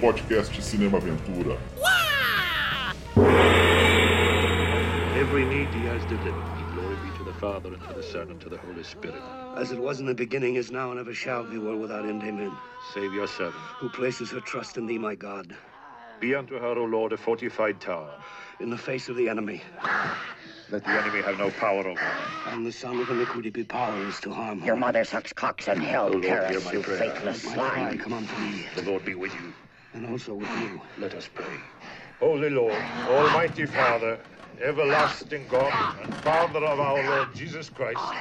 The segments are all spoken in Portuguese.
podcast Cinema Aventura. Every need he has delivered. Glory be to the Father, and to the Son, and to the Holy Spirit. As it was in the beginning, is now, and ever shall be, world without end. Amen. Save your servant. Who places her trust in thee, my God, Be unto her, O Lord, a fortified tower. in the face of the enemy, Let the enemy have no power over her. and the son of iniquity be powerless to harm her. Your mother sucks cocks in hell, Lord, Paris, you prayer. faithless My cry, swine. come unto thee, The Lord be with you. And also with you. Let us pray. Holy Lord, Almighty Father, everlasting God, and Father of our Lord Jesus Christ,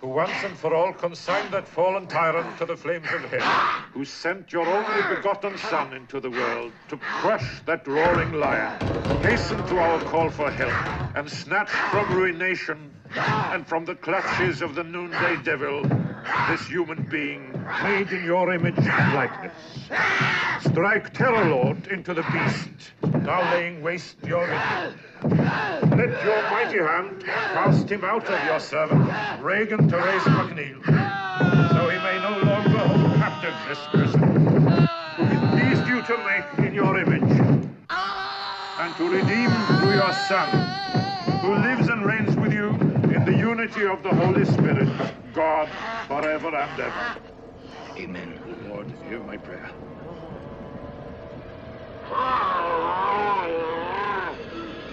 who once and for all consigned that fallen tyrant to the flames of hell, who sent your only begotten Son into the world to crush that roaring lion, hasten to our call for help, and snatch from ruination and from the clutches of the noonday devil this human being made in your image and likeness. Strike terror, Lord, into the beast, now laying waste your vineyard. Let your mighty hand cast him out of your servant, Reagan Therese McNeil, so he may no longer hold captive this prison, it pleased you to make in your image, and to redeem through your Son, who lives and reigns with you the unity of the Holy Spirit, God, forever and ever. Amen. Lord, hear my prayer. Oh, oh,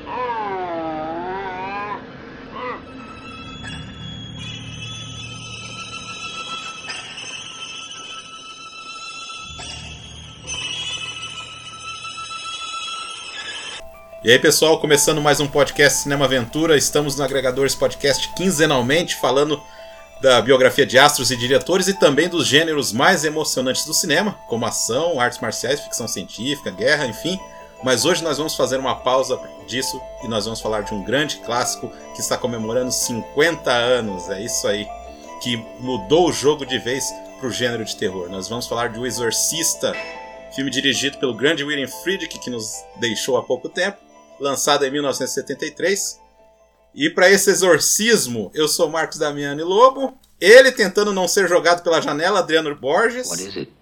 oh, E aí, pessoal, começando mais um podcast Cinema Aventura. Estamos no Agregadores Podcast quinzenalmente falando da biografia de astros e diretores e também dos gêneros mais emocionantes do cinema, como ação, artes marciais, ficção científica, guerra, enfim. Mas hoje nós vamos fazer uma pausa disso e nós vamos falar de um grande clássico que está comemorando 50 anos. É isso aí, que mudou o jogo de vez para o gênero de terror. Nós vamos falar de O Exorcista, filme dirigido pelo grande William Friedkin, que nos deixou há pouco tempo lançado em 1973. E para esse exorcismo, eu sou Marcos Damiani Lobo. Ele tentando não ser jogado pela janela, Adriano Borges. What is it?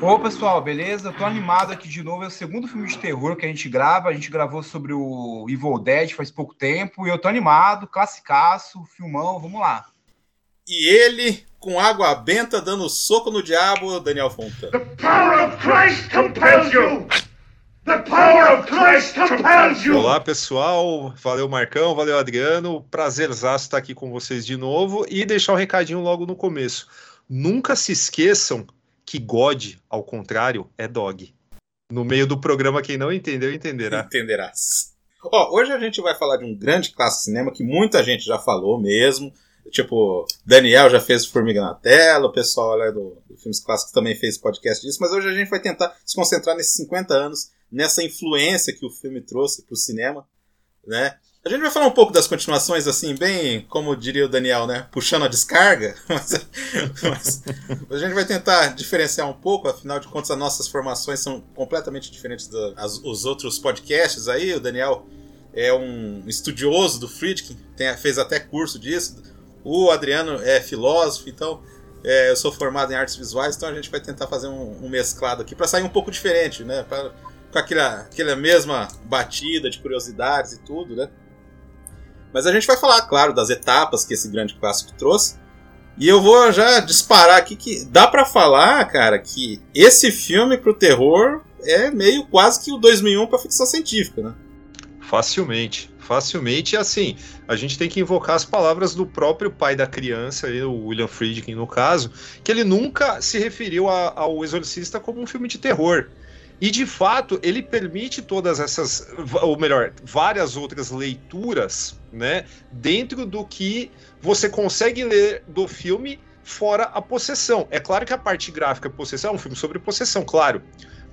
Ô pessoal, beleza? Eu tô animado aqui de novo. É o segundo filme de terror que a gente grava. A gente gravou sobre o Evil Dead faz pouco tempo. E eu tô animado, classicaço, filmão, vamos lá. E ele, com água benta, dando soco no diabo, Daniel Fontana. The power of Christ compels you! The power of Christ compels you! Olá pessoal, valeu Marcão, valeu Adriano, prazerzaço estar aqui com vocês de novo e deixar um recadinho logo no começo. Nunca se esqueçam que God, ao contrário, é dog. No meio do programa, quem não entendeu, entenderá. Entenderás. Ó, hoje a gente vai falar de um grande clássico de cinema que muita gente já falou mesmo. Tipo, Daniel já fez Formiga na Tela, o pessoal lá do, do Filmes Clássicos também fez podcast disso, mas hoje a gente vai tentar se concentrar nesses 50 anos, nessa influência que o filme trouxe pro cinema, né? A gente vai falar um pouco das continuações, assim, bem, como diria o Daniel, né? Puxando a descarga, mas, mas a gente vai tentar diferenciar um pouco, afinal de contas, as nossas formações são completamente diferentes dos outros podcasts aí. O Daniel é um estudioso do Friedkin, tem, fez até curso disso. O Adriano é filósofo, então é, eu sou formado em artes visuais, então a gente vai tentar fazer um, um mesclado aqui para sair um pouco diferente, né? Pra, com aquela, aquela mesma batida de curiosidades e tudo, né? Mas a gente vai falar, claro, das etapas que esse grande clássico trouxe. E eu vou já disparar aqui que dá para falar, cara, que esse filme pro terror é meio quase que o 2001 para ficção científica, né? Facilmente, facilmente. E assim, a gente tem que invocar as palavras do próprio pai da criança, o William Friedkin no caso, que ele nunca se referiu a, ao Exorcista como um filme de terror. E de fato, ele permite todas essas, ou melhor, várias outras leituras, né, dentro do que você consegue ler do filme fora a possessão. É claro que a parte gráfica possessão é um filme sobre possessão, claro.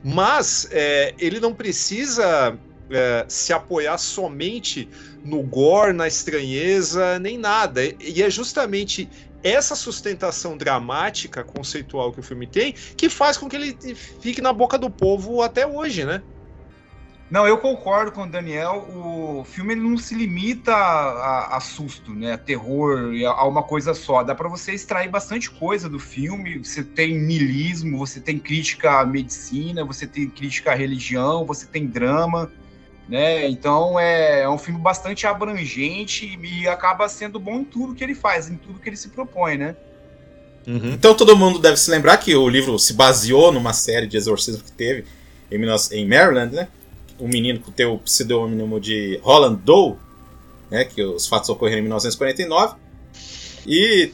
Mas é, ele não precisa é, se apoiar somente no gore, na estranheza, nem nada. E é justamente essa sustentação dramática, conceitual que o filme tem, que faz com que ele fique na boca do povo até hoje, né? Não, eu concordo com o Daniel. O filme não se limita a, a, a susto, né? A terror, a, a uma coisa só. Dá para você extrair bastante coisa do filme. Você tem niilismo, você tem crítica à medicina, você tem crítica à religião, você tem drama, né? Então é, é um filme bastante abrangente e acaba sendo bom em tudo que ele faz, em tudo que ele se propõe, né? Uhum. Então todo mundo deve se lembrar que o livro se baseou numa série de exorcismo que teve em, em Maryland, né? um menino com o pseudônimo de Roland Doe, né, que os fatos ocorreram em 1949. E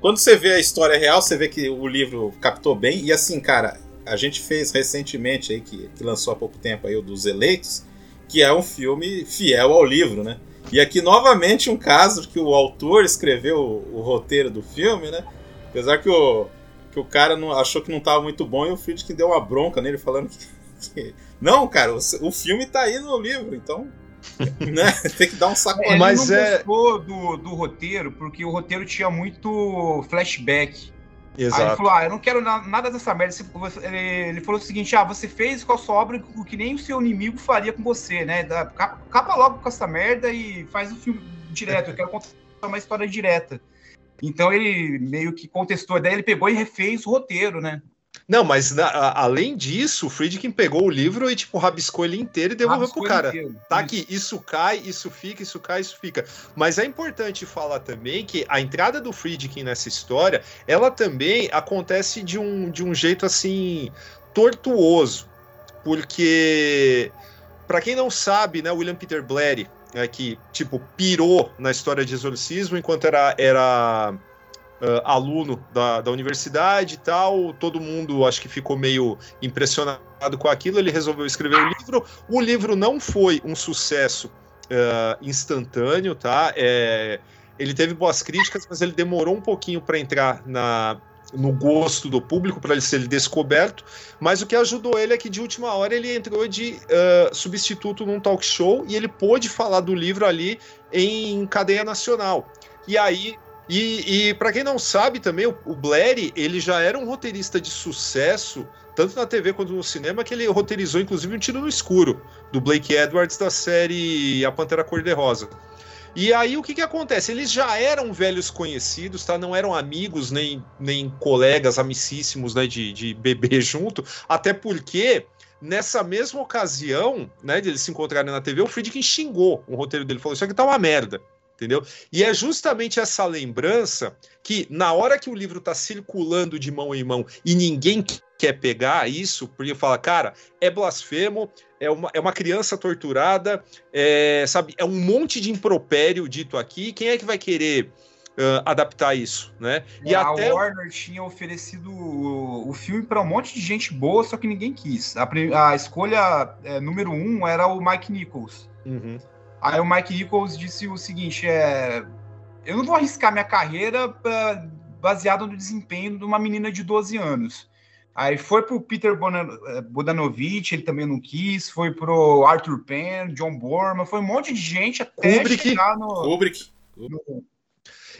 quando você vê a história real, você vê que o livro captou bem. E assim, cara, a gente fez recentemente aí, que, que lançou há pouco tempo aí, o dos Eleitos, que é um filme fiel ao livro, né? E aqui novamente um caso que o autor escreveu o, o roteiro do filme, né? Apesar que o, que o cara não, achou que não estava muito bom e o Friedkin deu uma bronca nele falando que não, cara, o, o filme tá aí no livro, então. né? Tem que dar um saco. Ele Mas não é... gostou do, do roteiro, porque o roteiro tinha muito flashback. Exato. Aí ele falou: Ah, eu não quero nada dessa merda. Ele falou o seguinte: Ah, você fez com a sua obra o que nem o seu inimigo faria com você, né? Capa logo com essa merda e faz o filme direto. Eu quero contar uma história direta. Então ele meio que contestou, daí ele pegou e refez o roteiro, né? Não, mas na, a, além disso, o Friedkin pegou o livro e, tipo, rabiscou ele inteiro e devolveu rabiscou pro cara. Inteiro. Tá aqui, isso cai, isso fica, isso cai, isso fica. Mas é importante falar também que a entrada do Friedkin nessa história, ela também acontece de um, de um jeito, assim, tortuoso. Porque, para quem não sabe, né, William Peter Blatty, é, que, tipo, pirou na história de exorcismo enquanto era... era uh, aluno da, da universidade e tal. Todo mundo acho que ficou meio impressionado com aquilo. Ele resolveu escrever o livro. O livro não foi um sucesso uh, instantâneo, tá? É, ele teve boas críticas, mas ele demorou um pouquinho para entrar na, no gosto do público para ele ser descoberto, mas o que ajudou ele é que de última hora ele entrou de uh, substituto num talk show e ele pôde falar do livro ali em cadeia nacional. E aí e, e para quem não sabe também, o, o Blair, ele já era um roteirista de sucesso, tanto na TV quanto no cinema, que ele roteirizou inclusive um Tiro no Escuro, do Blake Edwards da série A Pantera Cor-de-Rosa. E aí o que, que acontece? Eles já eram velhos conhecidos, tá? Não eram amigos nem, nem colegas amicíssimos né, de, de beber junto, até porque nessa mesma ocasião, né, de eles se encontrarem na TV, o Friedkin xingou o roteiro dele, falou: Isso aqui tá uma merda entendeu? E é justamente essa lembrança que, na hora que o livro está circulando de mão em mão e ninguém quer pegar isso, porque fala, cara, é blasfemo, é uma, é uma criança torturada, é, sabe, é um monte de impropério dito aqui, quem é que vai querer Uh, adaptar isso, né? E a até... Warner tinha oferecido o, o filme para um monte de gente boa, só que ninguém quis. A, a escolha é, número um era o Mike Nichols. Uhum. Aí o Mike Nichols disse o seguinte: é, eu não vou arriscar minha carreira pra, baseado no desempenho de uma menina de 12 anos. Aí foi pro Peter Bodanovich, ele também não quis, foi pro Arthur Penn, John Borman, foi um monte de gente até Kubrick. chegar no... Kubrick. No...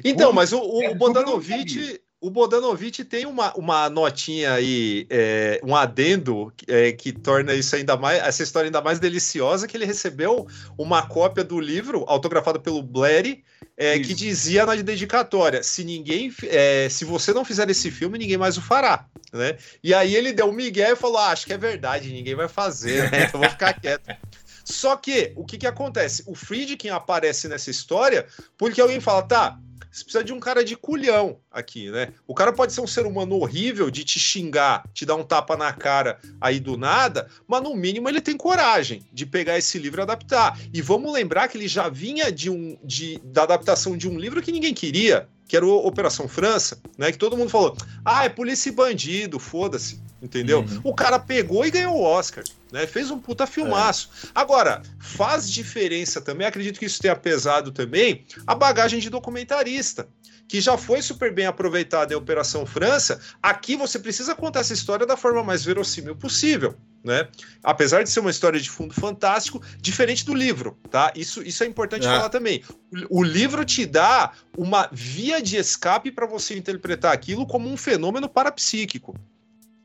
Então, mas o, o é, Bodanovich o Bodanovic tem uma, uma notinha aí, é, um adendo é, que torna isso ainda mais, essa história ainda mais deliciosa, que ele recebeu uma cópia do livro autografado pelo Blair, é, que dizia na dedicatória: se ninguém, é, se você não fizer esse filme, ninguém mais o fará. Né? E aí ele deu um migué e falou: ah, acho que é verdade, ninguém vai fazer, né? então vou ficar quieto. Só que o que, que acontece? O Friedkin aparece nessa história porque alguém fala, tá, você precisa de um cara de culhão aqui, né? O cara pode ser um ser humano horrível de te xingar, te dar um tapa na cara aí do nada, mas no mínimo ele tem coragem de pegar esse livro e adaptar. E vamos lembrar que ele já vinha de um de, da adaptação de um livro que ninguém queria, que era o Operação França, né? Que todo mundo falou: ah, é polícia e bandido, foda-se entendeu? Uhum. O cara pegou e ganhou o Oscar, né? Fez um puta filmaço. É. Agora, faz diferença também, acredito que isso tenha pesado também, a bagagem de documentarista. Que já foi super bem aproveitada em Operação França, aqui você precisa contar essa história da forma mais verossímil possível. Né? Apesar de ser uma história de fundo fantástico, diferente do livro, tá? Isso, isso é importante é. falar também. O, o, livro te dá uma via de escape para você interpretar aquilo como um fenômeno parapsíquico.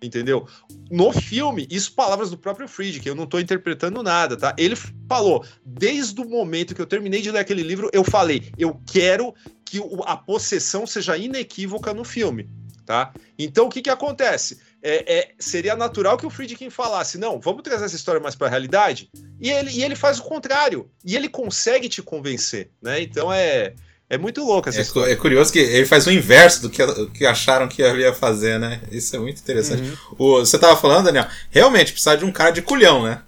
Entendeu? No filme, isso palavras do próprio Friedkin, eu não tô interpretando nada, tá? Ele falou, desde o momento que eu terminei de ler aquele livro, eu falei, eu quero que a possessão seja inequívoca no filme, tá? Então, o que que acontece? É, é, seria natural que o Friedkin falasse, não, vamos trazer essa história mais para a realidade, e ele, e ele faz o contrário, e ele consegue te convencer, né? Então é, é muito louco essa é, história. É curioso que ele faz o inverso do que, do que acharam que ele ia fazer, né? Isso é muito interessante. Uhum. O, você tava falando, Daniel, realmente precisa de um cara de culhão, né?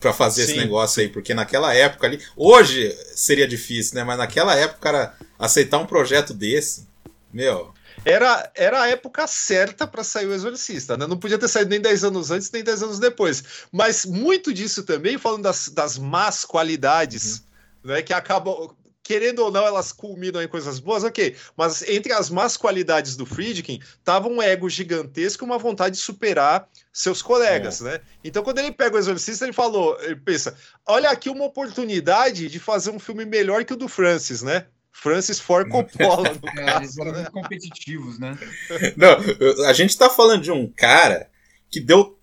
Pra fazer Sim. esse negócio aí, porque naquela época ali. Hoje seria difícil, né? Mas naquela época, cara aceitar um projeto desse, meu. Era, era a época certa para sair o Exorcista, né? Não podia ter saído nem 10 anos antes, nem 10 anos depois. Mas muito disso também, falando das, das más qualidades, uhum. né? Que acabam querendo ou não, elas culminam em coisas boas, ok. Mas entre as más qualidades do Friedkin, tava um ego gigantesco e uma vontade de superar seus colegas, é. né? Então, quando ele pega o Exorcista, ele falou, ele pensa, olha aqui uma oportunidade de fazer um filme melhor que o do Francis, né? Francis Ford Coppola. No é, caso, eles eram né? muito competitivos, né? Não, a gente tá falando de um cara que deu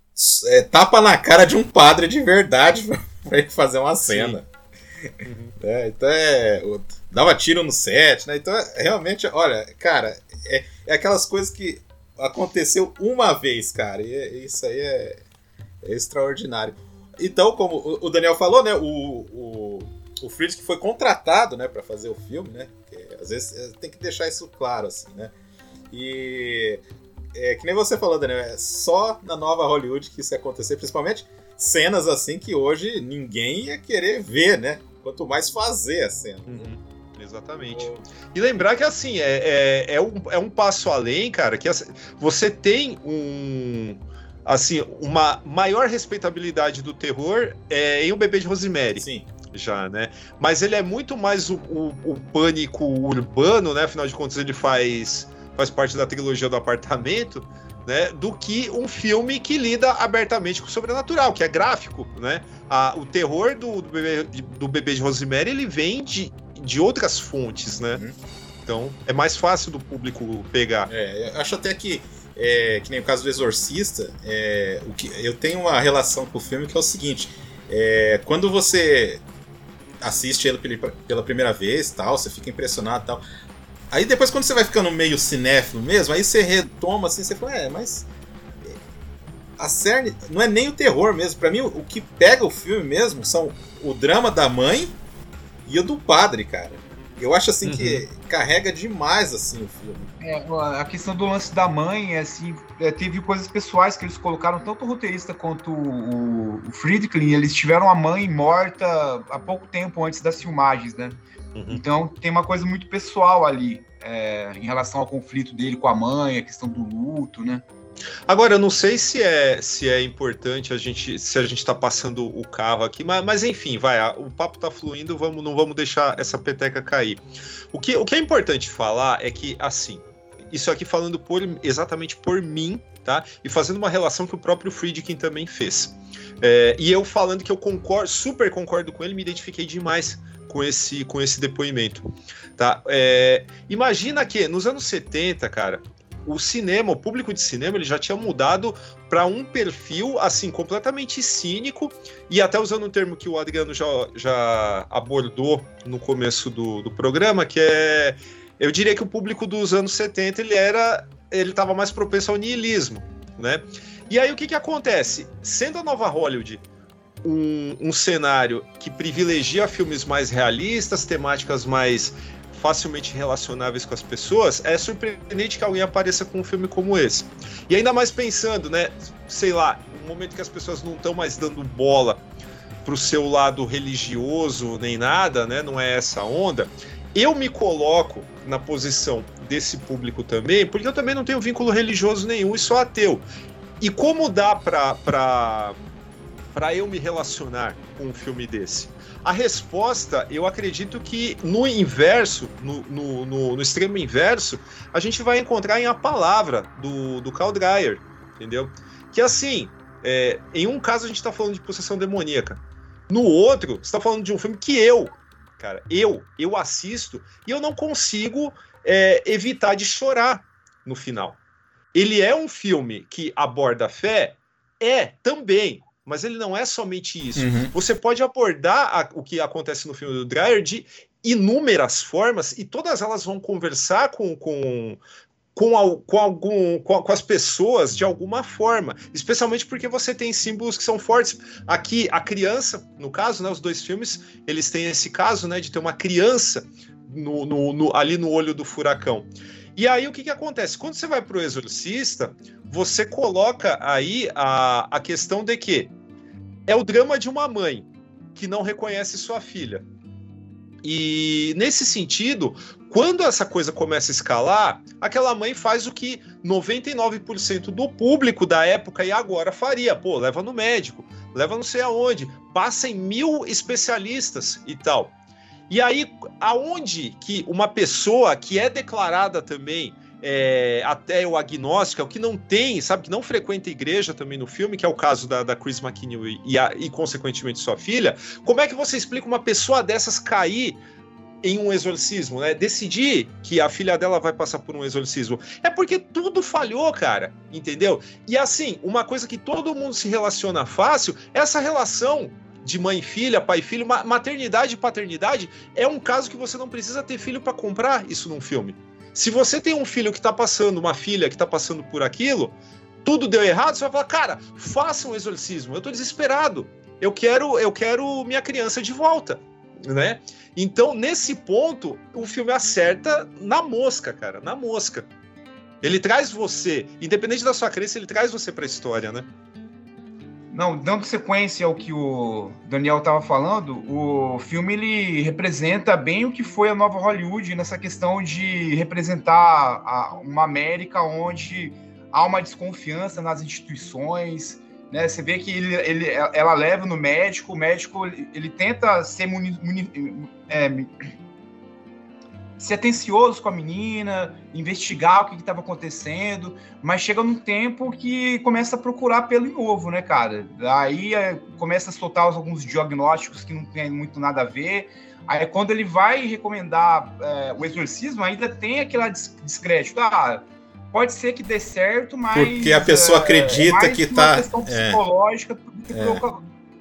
é, tapa na cara de um padre de verdade pra ele fazer uma cena. Sim. Uhum. É, então é. Dava tiro no set, né? Então, é, realmente, olha, cara, é, é aquelas coisas que aconteceu uma vez, cara. E é, isso aí é, é, extraordinário. Então, como o Daniel falou, né? O, o, o Friedrich foi contratado, né, para fazer o filme, né? Às vezes tem que deixar isso claro, assim, né? E é que nem você falou, Daniel, é só na nova Hollywood que isso ia acontecer, principalmente cenas assim que hoje ninguém ia querer ver, né? Quanto mais fazer a cena. Uhum. Exatamente. E lembrar que assim, é, é, é, um, é um passo além, cara, que assim, você tem um assim, uma maior respeitabilidade do terror é, em O Bebê de Rosemary. Sim. Já, né? Mas ele é muito mais o, o, o, pânico urbano, né? Afinal de contas, ele faz, faz parte da trilogia do apartamento né, do que um filme que lida abertamente com o sobrenatural, que é gráfico, né? A, o terror do, do, bebê, do bebê de Rosemary ele vem de, de outras fontes, né? Uhum. Então é mais fácil do público pegar. É, eu acho até que é, que nem o caso do Exorcista, é, o que, eu tenho uma relação com o filme que é o seguinte: é, quando você assiste ele pela primeira vez, tal, você fica impressionado, tal. Aí depois, quando você vai ficando meio cinéfilo mesmo, aí você retoma assim, você fala, é, mas. A cerne não é nem o terror mesmo. para mim, o que pega o filme mesmo são o drama da mãe e o do padre, cara. Eu acho assim uhum. que carrega demais assim o filme. É, a questão do lance da mãe, assim, é, teve coisas pessoais que eles colocaram, tanto o roteirista quanto o, o Friedkin, eles tiveram a mãe morta há pouco tempo antes das filmagens, né? Uhum. Então tem uma coisa muito pessoal ali é, em relação ao conflito dele com a mãe, a questão do luto, né? Agora, eu não sei se é, se é importante a gente se a gente está passando o carro aqui, mas, mas enfim, vai, o papo está fluindo, vamos, não vamos deixar essa peteca cair. O que, o que é importante falar é que, assim, isso aqui falando por, exatamente por mim, tá? E fazendo uma relação que o próprio Friedkin também fez. É, e eu falando que eu concordo, super concordo com ele, me identifiquei demais com esse, com esse depoimento. Tá? É, imagina que nos anos 70, cara, o cinema, o público de cinema, ele já tinha mudado para um perfil assim completamente cínico e até usando um termo que o Adriano já, já abordou no começo do, do programa, que é eu diria que o público dos anos 70 ele era ele estava mais propenso ao niilismo, né? E aí o que que acontece? Sendo a nova Hollywood um, um cenário que privilegia filmes mais realistas, temáticas mais facilmente relacionáveis com as pessoas, é surpreendente que alguém apareça com um filme como esse. E ainda mais pensando, né, sei lá, no momento que as pessoas não estão mais dando bola pro seu lado religioso nem nada, né, não é essa onda. Eu me coloco na posição desse público também, porque eu também não tenho vínculo religioso nenhum e sou ateu. E como dá para para eu me relacionar com um filme desse? A resposta, eu acredito que no inverso, no, no, no, no extremo inverso, a gente vai encontrar em A Palavra, do, do Carl Dreyer, entendeu? Que assim, é, em um caso a gente está falando de possessão demoníaca, no outro, você está falando de um filme que eu, cara, eu, eu assisto e eu não consigo é, evitar de chorar no final. ele é um filme que aborda a fé? É, também. Mas ele não é somente isso. Uhum. Você pode abordar a- o que acontece no filme do Dreyer de inúmeras formas e todas elas vão conversar com, com, com, al- com algum, com, com as pessoas de alguma forma. Especialmente porque você tem símbolos que são fortes. Aqui, a criança, no caso, né, os dois filmes, eles têm esse caso né, de ter uma criança no, no- no- ali no olho do furacão. E aí o que, que acontece? Quando você vai para o exorcista, você coloca aí a, a questão de que é o drama de uma mãe que não reconhece sua filha. E nesse sentido, quando essa coisa começa a escalar, aquela mãe faz o que 99% do público da época e agora faria. Pô, leva no médico, leva não sei aonde, passa em mil especialistas e tal. E aí, aonde que uma pessoa que é declarada também é, até o agnóstica, o que não tem, sabe, que não frequenta igreja também no filme, que é o caso da, da Chris McKinney e, a- e, consequentemente, sua filha, como é que você explica uma pessoa dessas cair em um exorcismo, né? Decidir que a filha dela vai passar por um exorcismo. É porque tudo falhou, cara, entendeu? E assim, uma coisa que todo mundo se relaciona fácil, é essa relação de mãe e filha, pai e filho, ma- maternidade e paternidade é um caso que você não precisa ter filho para comprar isso num filme. Se você tem um filho que tá passando, uma filha que tá passando por aquilo, tudo deu errado, você vai falar, cara, faça um exorcismo. Eu tô desesperado. Eu quero, eu quero minha criança de volta, né? Então, nesse ponto, o filme acerta na mosca, cara, na mosca. Ele traz você, independente da sua crença, ele traz você pra história, né? Não, dando sequência ao que o Daniel estava falando, o filme ele representa bem o que foi a nova Hollywood nessa questão de representar a- uma América onde há uma desconfiança nas instituições, né? Você vê que ele, ele- ela leva no médico, o médico ele, tenta ser muni- muni- é, ser atencioso com a menina, investigar o que estava acontecendo, mas chega num tempo que começa a procurar pelo em ovo, né, cara? Aí é, começa a soltar alguns diagnósticos que não tem muito nada a ver. Aí quando ele vai recomendar é, o exorcismo, ainda tem aquela des- descrédito. Ah, pode ser que dê certo, mas. Porque a pessoa é, acredita mais que uma tá- questão é. psicológica do que, É.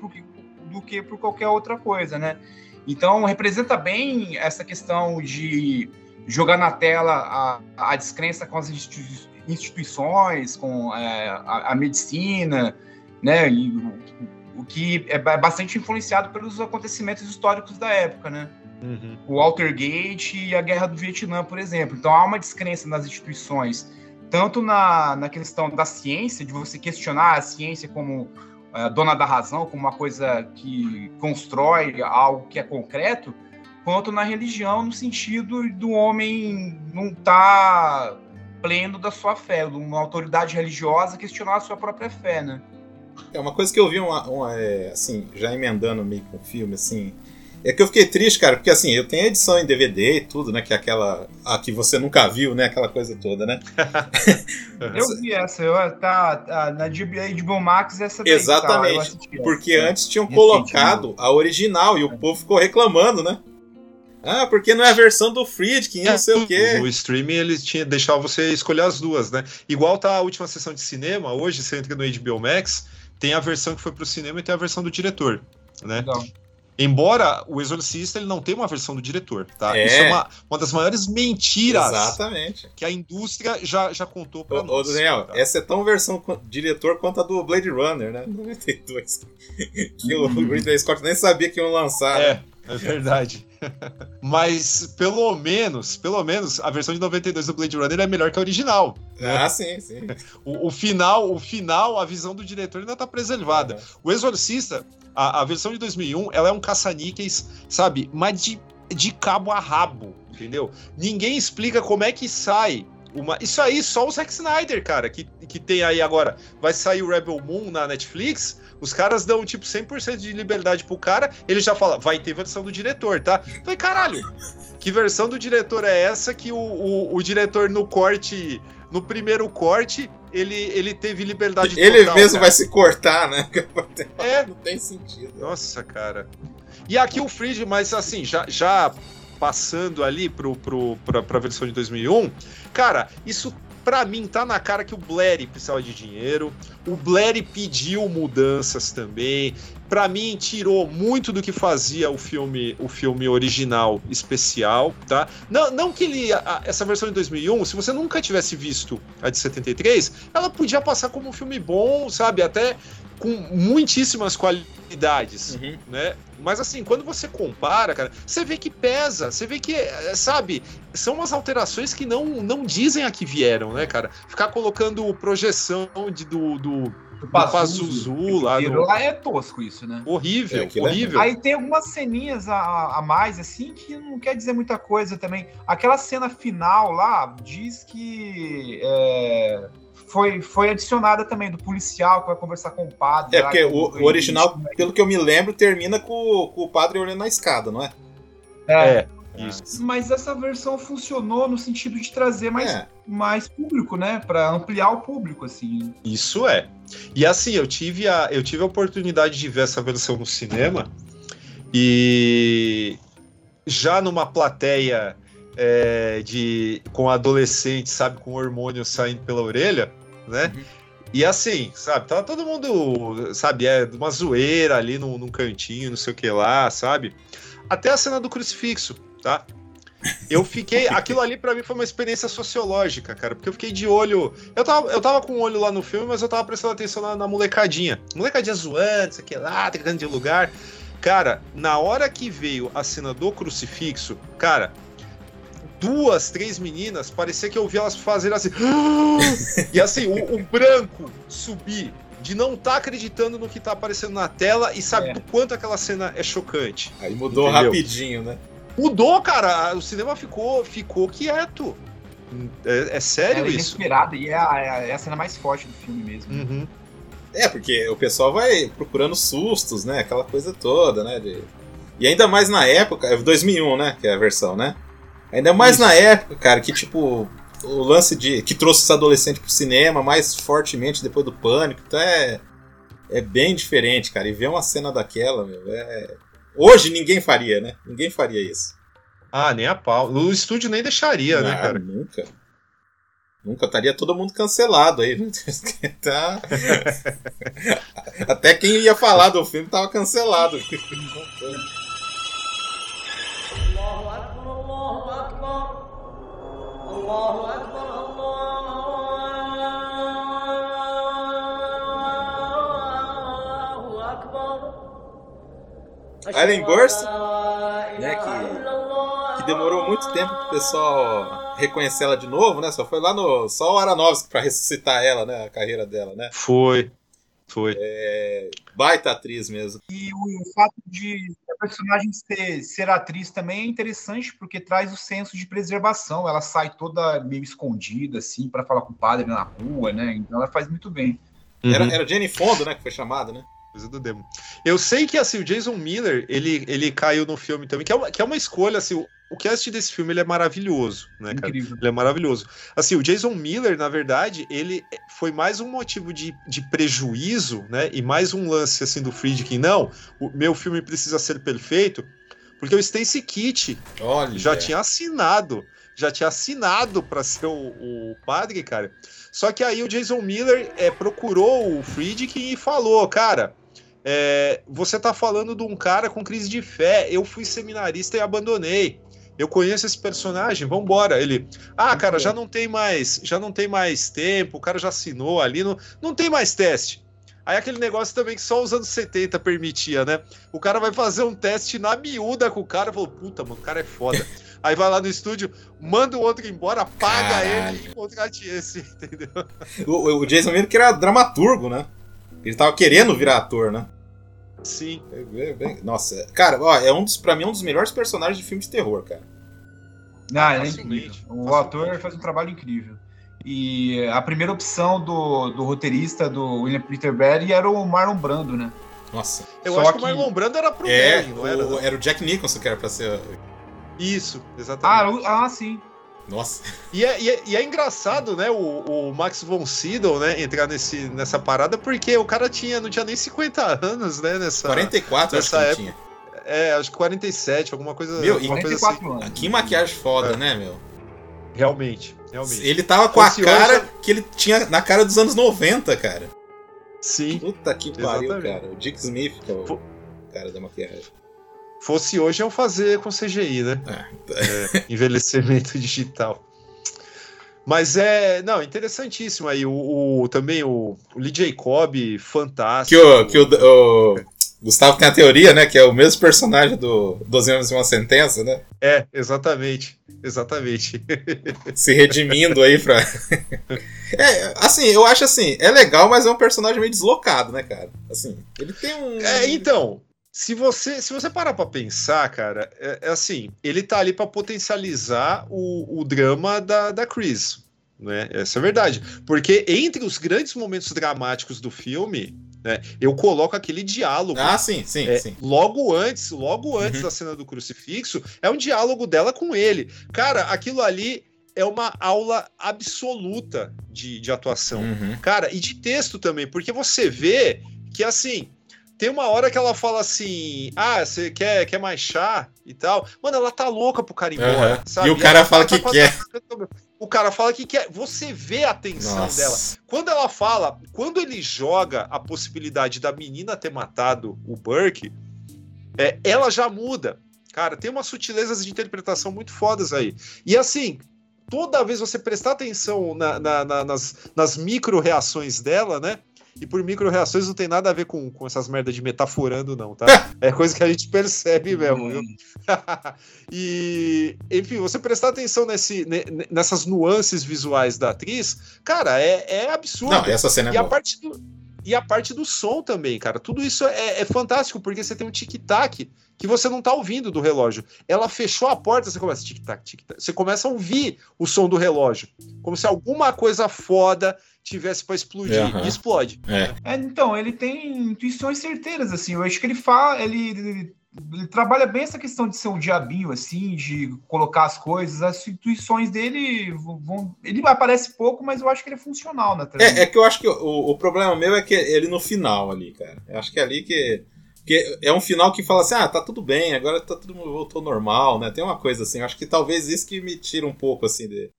por, que- do que por qualquer outra coisa, né? Então, representa bem essa questão de jogar na tela a, a descrença com as institui- instituições, com é, a, a medicina, né? E o, o que é ba- bastante influenciado pelos acontecimentos históricos da época, né? o Watergate e a Guerra do Vietnã, por exemplo. Então há uma descrença nas instituições, tanto na, na questão da ciência, de você questionar a ciência como dona da razão, como uma coisa que constrói algo que é concreto, quanto na religião, no sentido do homem não estar pleno da sua fé, uma autoridade religiosa questionar a sua própria fé, né? É uma coisa que eu vi, uma, uma, é, assim, já emendando meio com o filme, assim. É que eu fiquei triste, cara, porque assim, eu tenho a edição em DVD e tudo, né? Que é aquela. A que você nunca viu, né? Aquela coisa toda, né? Eu vi essa, eu, tá, tá na HBO Max essa daí, Exatamente, tá, assisti essa. Porque antes tinham colocado a original e o povo ficou reclamando, né? Ah, porque não é a versão do Friedkin, não sei o quê. No streaming eles tinha deixar você escolher as duas, né? Igual tá a última sessão de cinema, hoje você entra no HBO Max, tem a versão que foi pro cinema e tem a versão do diretor, né? Legal. Embora o Exorcista ele não tenha uma versão do diretor, tá? É. Isso é uma, uma das maiores mentiras Exatamente. que a indústria já, já contou pra Ô, nós. ô, Daniel, tá? essa é tão versão diretor quanto a do Blade Runner, né? 92. que o Ridley Scott nem sabia que iam lançar. né? É, é verdade. Mas pelo menos, pelo menos, a versão de 92 do Blade Runner é melhor que a original. Ah, sim, sim. O, o final, o final, a visão do diretor ainda tá preservada. O Exorcista, a, a versão de 2001, ela é um caça-níqueis, sabe? Mas de, de cabo a rabo, entendeu? Ninguém explica como é que sai uma... Isso aí, só o Zack Snyder, cara, que, que tem aí agora. Vai sair o Rebel Moon na Netflix, os caras dão, tipo, 100% de liberdade pro cara, ele já fala, vai ter versão do diretor, tá? Então, caralho, que versão do diretor é essa que o, o, o diretor no corte... No primeiro corte, ele, ele teve liberdade Ele total, mesmo cara. vai se cortar, né? É, Não tem sentido. nossa, cara. E aqui o Fried, mas assim, já, já passando ali pro, pro, pra, pra versão de 2001, cara, isso Pra mim, tá na cara que o Blair precisava de dinheiro. O Blair pediu mudanças também. Pra mim, tirou muito do que fazia o filme, o filme original especial, tá? Não, não que ele. a- essa versão de 2001, se você nunca tivesse visto a de 73, ela podia passar como um filme bom, sabe? Até com muitíssimas qualidades Uhum. né? Mas assim, quando você compara, cara, você vê que pesa, você vê que, é, sabe, são umas alterações que não, não dizem a que vieram, né, cara? Ficar colocando projeção de, do, do, do Pazuzu lá, no- Lá é tosco isso, né? horrível, É, aquilo é- horrível. Aí tem algumas ceninhas a, a mais, assim, que não quer dizer muita coisa também. Aquela cena final lá diz que é, foi, foi adicionada também do policial que vai conversar com o padre. É, lá, porque que o, o original, pelo que eu me lembro, termina com, com o padre olhando na escada, não é? É, isso. Mas essa versão funcionou no sentido de trazer mais, É. mais público, né? Pra ampliar o público, assim. Isso é. E assim, eu tive a, eu tive a oportunidade de ver essa versão no cinema e já numa plateia é, de com adolescente, sabe, com hormônio saindo pela orelha, né? E assim, sabe, tava todo mundo, sabe, é uma zoeira ali num, num cantinho, não sei o que lá, sabe? Até a cena do crucifixo, tá? Eu fiquei. Aquilo ali pra mim foi uma experiência sociológica, cara, porque eu fiquei de olho. Eu tava, eu tava com o olho lá no filme, mas eu tava prestando atenção na, na molecadinha. Molecadinha zoando, sei que lá, trocando de lugar. Cara, na hora que veio a cena do crucifixo, cara, duas, três meninas, parecia que eu vi elas fazerem assim. e assim, o, o branco subir. De não estar acreditando no que tá aparecendo na tela e sabe É. do quanto aquela cena é chocante. Aí mudou Entendeu? rapidinho, né? Mudou, cara. O cinema ficou, ficou quieto. É, é sério é isso? inesperada e é a, é a- é a cena mais forte do filme mesmo. Uhum. É, porque o pessoal vai procurando sustos, né? Aquela coisa toda, né? de- E ainda mais na época, é 2001, né? Que é a versão, né? Ainda mais Isso. na época, cara, que tipo, o lance de. que trouxe os adolescentes pro cinema mais fortemente depois do pânico, então é. É bem diferente, cara. E ver uma cena daquela, meu, é. Hoje ninguém faria, né? Ninguém faria isso. Ah, nem a pau. O estúdio nem deixaria, né, Ah, cara? Nunca. Nunca estaria todo mundo cancelado aí. Tá- Até quem ia falar do filme tava cancelado. الله أكبر الله أكبر Allen Burst, né, né, que- Que demorou muito tempo pro pessoal reconhecer ela de novo, né? Só foi lá no. Só o Aronofsky pra ressuscitar ela, né? A carreira dela, né? Foi. Foi. É, baita atriz mesmo. E o, o fato de a personagem ser, ser atriz também é interessante porque traz o senso de preservação. Ela sai toda meio escondida, assim, para falar com o padre na rua, né? Então ela faz muito bem. Era, Uhum. era Jenny Fondo, né? Que foi chamada, né? Coisa do demo. Eu sei que assim, o Jason Miller, ele, ele caiu no filme também, que é uma, que é uma escolha, assim, o, o cast desse filme ele é maravilhoso, né, cara? Incrível. Ele é maravilhoso. Assim, o Jason Miller, na verdade, ele foi mais um motivo de, de prejuízo, né? E mais um lance assim do Friedkin. Não, o meu filme precisa ser perfeito, porque o Stacy Kitt Olha. já tinha assinado, já tinha assinado para ser o, o padre, cara. Só que aí o Jason Miller é, procurou o Friedkin e falou, cara, é, você tá falando de um cara com crise de fé. Eu fui seminarista e abandonei. Eu conheço esse personagem, vambora. Ele, ah, cara, já não tem mais, já não tem mais tempo. O cara já assinou ali, não, não tem mais teste. Aí aquele negócio também que só os anos 70 permitia, né? O cara vai fazer um teste na miúda com o cara e falou, puta, mano, o cara é foda. Aí vai lá no estúdio, manda o outro embora, paga Caralho. ele e contrate esse, entendeu? O, o Jason Miller que era dramaturgo, né? Ele tava querendo virar ator, né? Sim. É, bem- Nossa, cara, ó, é um dos, pra mim, um dos melhores personagens de filme de terror, cara. Ah, é incrível. O facilmente. ator faz um trabalho incrível. E a primeira opção do, do roteirista do William Peter Berry era o Marlon Brando, né? Nossa. Eu Só acho que o que- Marlon Brando era pro É, Merlin, não era? o, era o Jack Nicholson que era pra ser. Isso, Ah, exatamente. o- ah sim. Nossa. E, é, e, é, e é engraçado, né, o, o Max von Sydow, né, entrar nesse, nessa parada, porque o cara tinha, não tinha nem 50 anos, né, nessa... 44 acho que nessa ele época- tinha. É, acho que 47, alguma coisa, Meu, alguma e coisa assim. 44 anos. Que maquiagem foda, É. né, meu? Realmente, realmente. Ele tava com a cara hoje- que ele tinha na cara dos anos 90, cara. Sim. Puta que pariu, Exatamente. cara. O Dick Smith, que é o cara da maquiagem. Fosse hoje eu fazer com CGI, né? É, envelhecimento digital. Mas é, não, interessantíssimo aí. O, o- também o, o Lee Jacob, Que fantástico. o, que o, o Gustavo tem a teoria, né? Que é o mesmo personagem do 12 anos e uma sentença, né? É, exatamente. Exatamente. Se redimindo aí pra. é, assim, eu acho assim, é legal, mas é um personagem meio deslocado, né, cara? Assim, ele tem um. É, então, se você, se você parar pra pensar, cara, é, é assim, ele tá ali pra potencializar o, o drama da, da Chris, né? Essa é a verdade. Porque entre os grandes momentos dramáticos do filme, né, eu coloco aquele diálogo. Ah, sim, sim, É, sim. Logo antes, logo antes Uhum. da cena do crucifixo, é um diálogo dela com ele. Cara, aquilo ali é uma aula absoluta de, de atuação. Uhum. Cara, e de texto também, porque você vê que assim. Tem uma hora que ela fala assim: Ah, você quer, quer mais chá e tal. Mano, ela tá louca pro cara ir embora. Aham. sabe? E o cara Ela fala tá que quer. O cara fala que quer. Você vê a tensão Nossa. dela. Quando ela fala, quando ele joga a possibilidade da menina ter matado o Burke, é, ela já muda. Cara, tem umas sutilezas de interpretação muito fodas aí. E assim, toda vez você prestar atenção na- na- na- nas, nas micro-reações dela, né? E por micro-reações não tem nada a ver com, com essas merdas de metaforando, não, tá? É coisa que a gente percebe mesmo, viu? e, enfim, você prestar atenção nesse, ne- ne- nessas nuances visuais da atriz, cara, é, é absurdo. Não, essa cena é E a boa. parte do, e a parte do som também, cara. Tudo isso é, é fantástico, porque você tem um tic-tac que você não tá ouvindo do relógio. Ela fechou a porta, você começa tic-tac, tic-tac. Você começa a ouvir o som do relógio. Como se alguma coisa foda tivesse pra explodir. Aham. E explode. É. É, então, ele tem intuições certeiras, assim. Eu acho que ele fala, ele, ele, ele trabalha bem essa questão de ser um diabinho, assim, de colocar as coisas. As intuições dele vão. Ele aparece pouco, mas eu acho que ele é funcional na trama. É, é que eu acho que o, o problema meu é que ele no final ali, cara. Eu acho que é ali que. Porque é um final que fala assim, ah, tá tudo bem, agora tá tudo voltou ao normal, né? Tem uma coisa assim, eu acho que talvez isso que me tira um pouco, assim, de,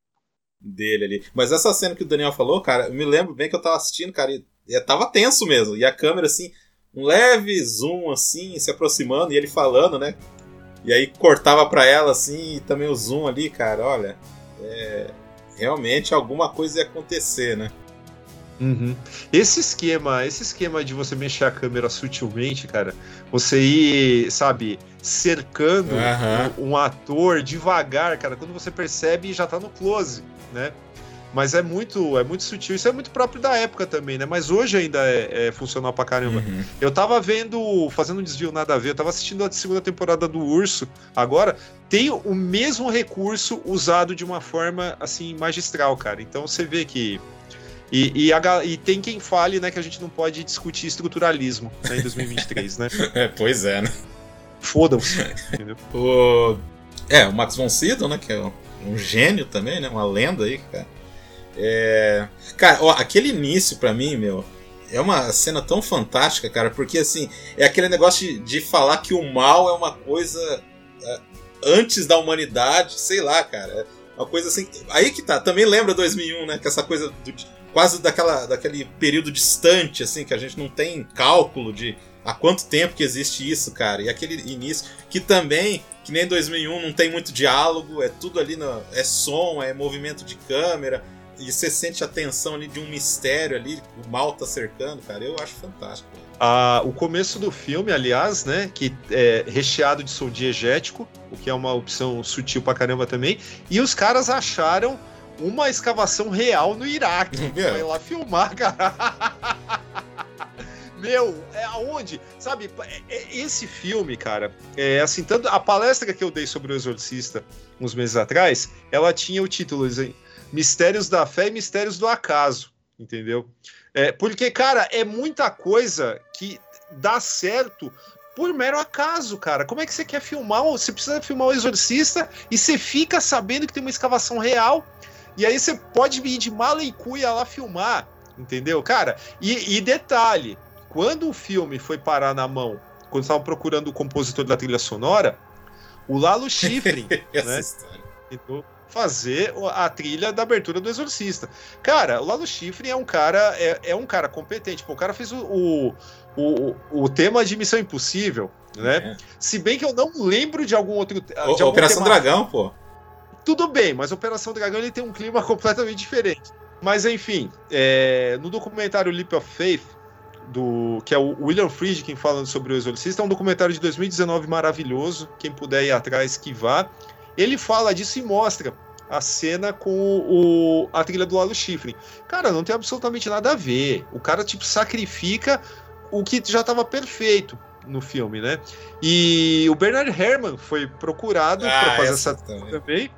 dele ali. Mas essa cena que o Daniel falou, cara, eu me lembro bem que eu tava assistindo, cara, e, e tava tenso mesmo. E a câmera, assim, um leve zoom, assim, se aproximando, e ele falando, né? E aí cortava pra ela, assim, e também o zoom ali, cara, olha. É, realmente alguma coisa ia acontecer, né? Uhum. Esse esquema, esse esquema de você mexer a câmera sutilmente, cara, você ir, sabe, cercando Aham. um, um ator devagar, cara, quando você percebe já tá no close, né? Mas é muito, é muito sutil. Isso é muito próprio da época também, né? Mas hoje ainda é, é funcional pra caramba. Uhum. Eu tava vendo, fazendo um desvio nada a ver, eu tava assistindo a segunda temporada do Urso. Agora, tem o mesmo recurso usado de uma forma, assim, magistral, cara. Então você vê que. E, e, a e tem quem fale, né, que a gente não pode discutir estruturalismo né, em 2023, né? É, pois é, né? Foda-se. entendeu? O... É, o Max von Sydow, né? Que é um gênio também, né? Uma lenda aí, cara. É... Cara, ó, aquele início pra mim, meu, é uma cena tão fantástica, cara, porque assim, é aquele negócio de, de falar que o mal é uma coisa é, antes da humanidade, sei lá, cara. É uma coisa assim. Aí que tá, também lembra 2001, né? Que essa coisa do- quase daquela, daquele período distante, assim, que a gente não tem cálculo de há quanto tempo que existe isso, cara. E aquele início que também, que nem 2001, não tem muito diálogo, é tudo ali, no, é som, é movimento de câmera, e você sente a tensão ali de um mistério ali, o mal tá cercando, cara. Eu acho fantástico. Ah, o começo do filme, aliás, né, que é recheado de som diegético, o que é uma opção sutil pra caramba também, e os caras acharam uma escavação real no Iraque. É. Foi lá filmar, cara. Meu, é aonde? Sabe, é- é- esse filme, cara, é assim, tanto a palestra que eu dei sobre o Exorcista uns meses atrás, ela tinha o título assim, Mistérios da Fé e Mistérios do Acaso, entendeu? É, porque, cara, é muita coisa que dá certo por mero acaso, cara. Como é que você quer filmar? Você precisa filmar o Exorcista e você fica sabendo que tem uma escavação real. E aí você pode ir de mala e cuia lá filmar, entendeu? Cara, e, e detalhe, quando o filme foi parar na mão, quando estavam procurando o compositor da trilha sonora, o Lalo Schifrin, né? Entendeu? fazer a trilha da abertura do Exorcista. Cara, o Lalo Schifrin é um cara é, é um cara competente. Pô, o cara fez o, o, o, o tema de Missão Impossível, né? Se bem que eu não lembro de algum outro. de O- algum Operação tema- Dragão, pô. tudo bem, mas Operação Dragão ele tem um clima completamente diferente. Mas enfim, é, no documentário Leap of Faith, do, que é o William Friedkin falando sobre o Exorcista, é um documentário de 2019 maravilhoso. Quem puder ir atrás, que vá. Ele fala disso e mostra a cena com o, a trilha do Lalo Schifrin. Cara, não tem absolutamente nada a ver. O cara, tipo, sacrifica o que já estava perfeito no filme, né? E o Bernard Herrmann foi procurado para Ah, fazer essa essa também. também.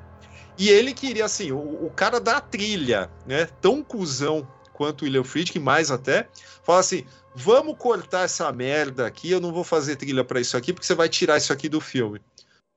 E ele queria, assim, o, o cara da trilha, né? Tão cuzão quanto o William Friedkin, mais até, fala assim: vamos cortar essa merda aqui, eu não vou fazer trilha pra isso aqui, porque você vai tirar isso aqui do filme.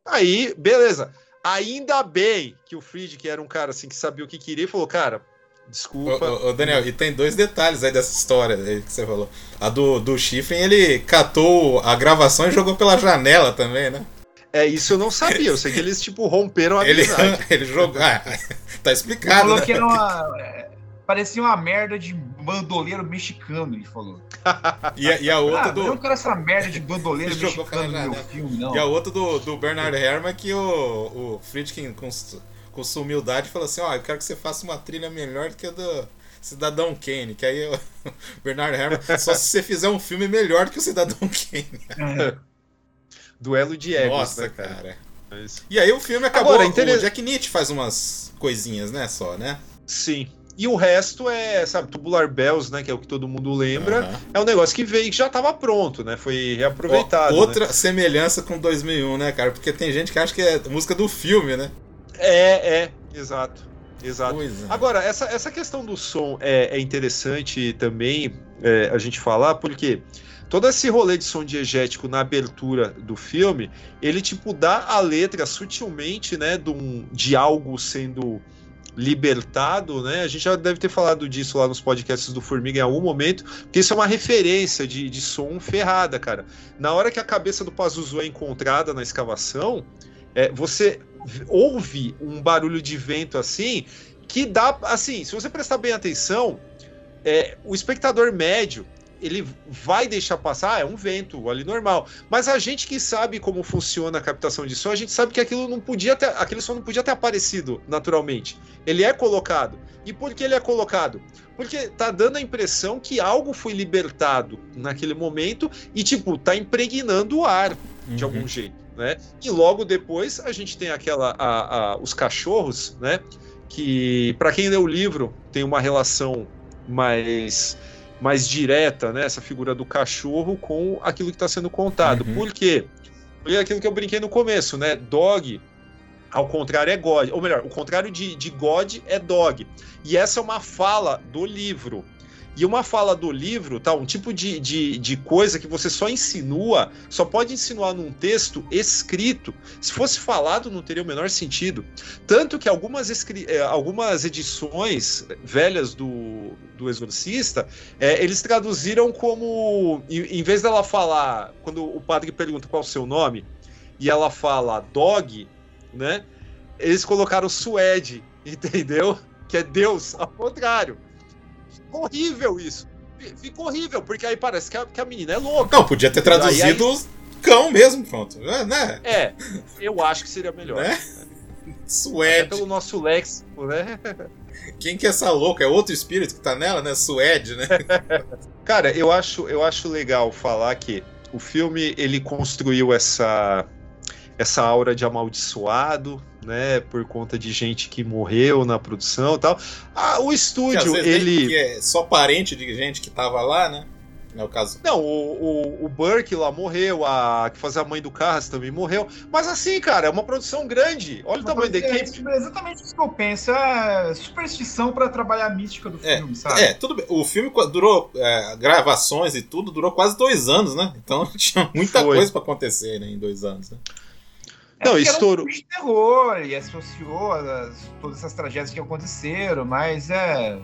Aí, beleza. Ainda bem que o Friedkin era um cara assim que sabia o que queria e falou, cara, desculpa. ô, ô, Daniel, e tem dois detalhes aí dessa história aí que você falou. A do, do Schifrin, ele catou a gravação e jogou pela janela também, né? É isso eu não sabia. Eu sei que eles, tipo, romperam a Ele, amizade. ele jogou. Ah, tá Ele explicado. falou Né? que era uma. Parecia uma merda de bandoleiro mexicano, ele falou. E, a- e a outra Ah, do. eu não quero essa merda de bandoleiro mexicano no meu filme, não. E a outra do, do Bernard Herrmann que o, o Friedkin, com, com sua humildade, falou assim: Ó, eu quero que você faça uma trilha melhor do que a do Cidadão Kane. Que aí o Bernard Herrmann, só se você fizer um filme melhor do que o Cidadão Kane. Duelo de egos, Nossa, né, cara? cara. Mas- E aí o filme acabou. Agora, inter- O Jack Nietzsche faz umas coisinhas, né? Só, né? Sim. E o resto é, sabe, Tubular Bells, né? Que é o que todo mundo lembra. Aham. É um negócio que veio e que já estava pronto, né? Foi reaproveitado. Ó, Outra né? semelhança com 2001, né, cara? Porque tem gente que acha que é música do filme, né? É, é, exato. Exato. É. Agora, essa, essa questão do som é, é interessante também é, a gente falar, porque todo esse rolê de som diegético na abertura do filme, ele, tipo, dá a letra sutilmente, né, de, um- de algo sendo libertado, né? A gente já deve ter falado disso lá nos podcasts do Formiga em algum momento, porque isso é uma referência de, de som ferrada, cara. Na hora que a cabeça do Pazuzu é encontrada na escavação, é, você ouve um barulho de vento assim, que dá, assim, se você prestar bem atenção, é, o espectador médio, ele vai deixar passar, ah, é um vento ali normal. Mas a gente que sabe como funciona a captação de som, a gente sabe que aquilo não podia ter, aquele som não podia ter aparecido naturalmente. Ele é colocado. E por que ele é colocado? Porque tá dando a impressão que algo foi libertado naquele momento e, tipo, tá impregnando o ar de Uhum. algum jeito, né? E logo depois a gente tem aquela a- a- os cachorros, né? Que para quem lê o livro tem uma relação mais mais direta, né? Essa figura do cachorro com aquilo que está sendo contado. Uhum. Por quê? Porque é aquilo que eu brinquei no começo, né? Dog ao contrário é God, ou melhor, o contrário de, de God é dog. E essa é uma fala do livro. E uma fala do livro, tá? Um tipo de, de, de coisa que você só insinua, só pode insinuar num texto escrito. Se fosse falado, não teria o menor sentido. Tanto que algumas, escri- eh, algumas edições velhas do, do Exorcista, eh, eles traduziram como. Em, em vez dela falar, quando o padre pergunta qual é o seu nome, e ela fala dog, né? Eles colocaram Suede, entendeu? Que é Deus, ao contrário. Ficou horrível isso. Fi- Ficou horrível, porque aí parece que a, que a menina é louca. Não, podia ter traduzido cão mesmo, pronto. É, né? É, eu acho que seria melhor. Né? Até Suede. pelo nosso léxico, né? Quem que é essa louca? É outro espírito que tá nela, né? Suede, né? Cara, eu acho, eu acho legal falar que o filme ele construiu essa essa aura de amaldiçoado, né, por conta de gente que morreu na produção e tal. Ah, o estúdio, ele que é só parente de gente que tava lá, né? É o caso. Não, o, o, o Burke lá morreu, a que fazia a mãe do Carras também morreu. Mas assim, cara, é uma produção grande. Olha o tamanho da equipe. é exatamente isso que eu penso. É superstição pra trabalhar a mística do É, filme, sabe? É, tudo bem. O filme durou é, gravações e tudo, durou quase dois anos, né? Então tinha muita Foi. coisa pra acontecer né, em dois anos. Né? É Não, porque era estouro. um filme de terror e associou as- todas essas tragédias que aconteceram, mas é.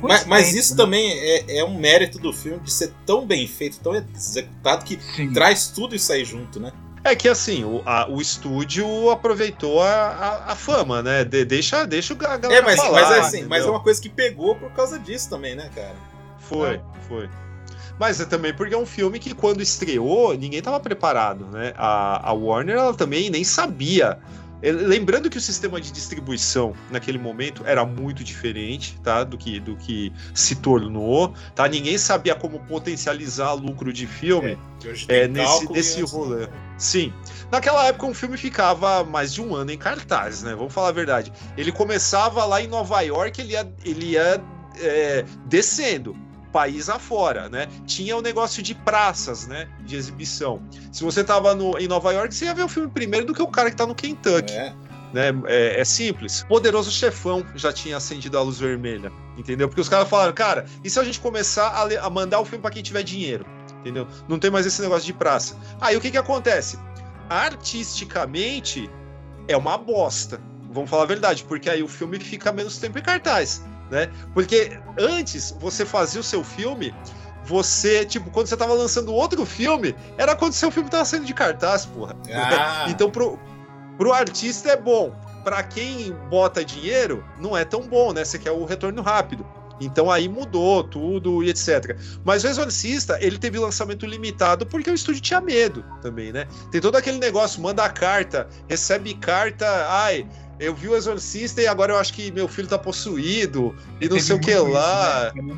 Mas, mas Coincidência, isso né? também é, é um mérito do filme de ser tão bem feito, tão executado, que Sim. traz tudo isso aí junto, né? É que assim, o, a- o estúdio aproveitou a, a, a fama, né? De- deixa, deixa a galera É, mas, falar, mas é assim, mas é entendeu? uma coisa que pegou por causa disso também, né, cara? Foi, foi. Mas é também porque é um filme que quando estreou, ninguém tava preparado, né? A, a Warner, ela também nem sabia. Eh, Lembrando que o sistema de distribuição naquele momento era muito diferente, tá? Do que, do que se tornou, tá? Ninguém sabia como potencializar lucro de filme. É, tem nesse, nesse não. rolê. Sim. Naquela época, um filme ficava mais de um ano em cartaz, né? Vamos falar a verdade. Ele começava lá em Nova York, ele ia, ele ia é, descendo, país afora, né? Tinha o negócio de praças, né? De exibição. Se você tava no, em Nova York, você ia ver o filme primeiro do que o cara que tá no Kentucky É. né? É, é simples. Poderoso Chefão já tinha acendido a luz vermelha, entendeu? Porque os caras falaram, cara, e se a gente começar a, a mandar o filme pra quem tiver dinheiro, entendeu? Não tem mais esse negócio de praça. Aí o que que acontece? Artisticamente é uma bosta. Vamos falar a verdade, porque aí o filme fica menos tempo em cartaz, né? Porque antes você fazia o seu filme, você, tipo, quando você tava lançando outro filme, era quando seu filme tava saindo de cartaz, porra. Ah, Então, pro, pro artista é bom. Pra quem bota dinheiro, não é tão bom, né? Você quer o retorno rápido. Então aí mudou tudo e etc. Mas o Exorcista, ele teve lançamento limitado porque o estúdio tinha medo também, né? Tem todo aquele negócio, manda carta, recebe carta, ai, eu vi o Exorcista e agora eu acho que meu filho tá possuído e não Teve sei o que isso, lá. né?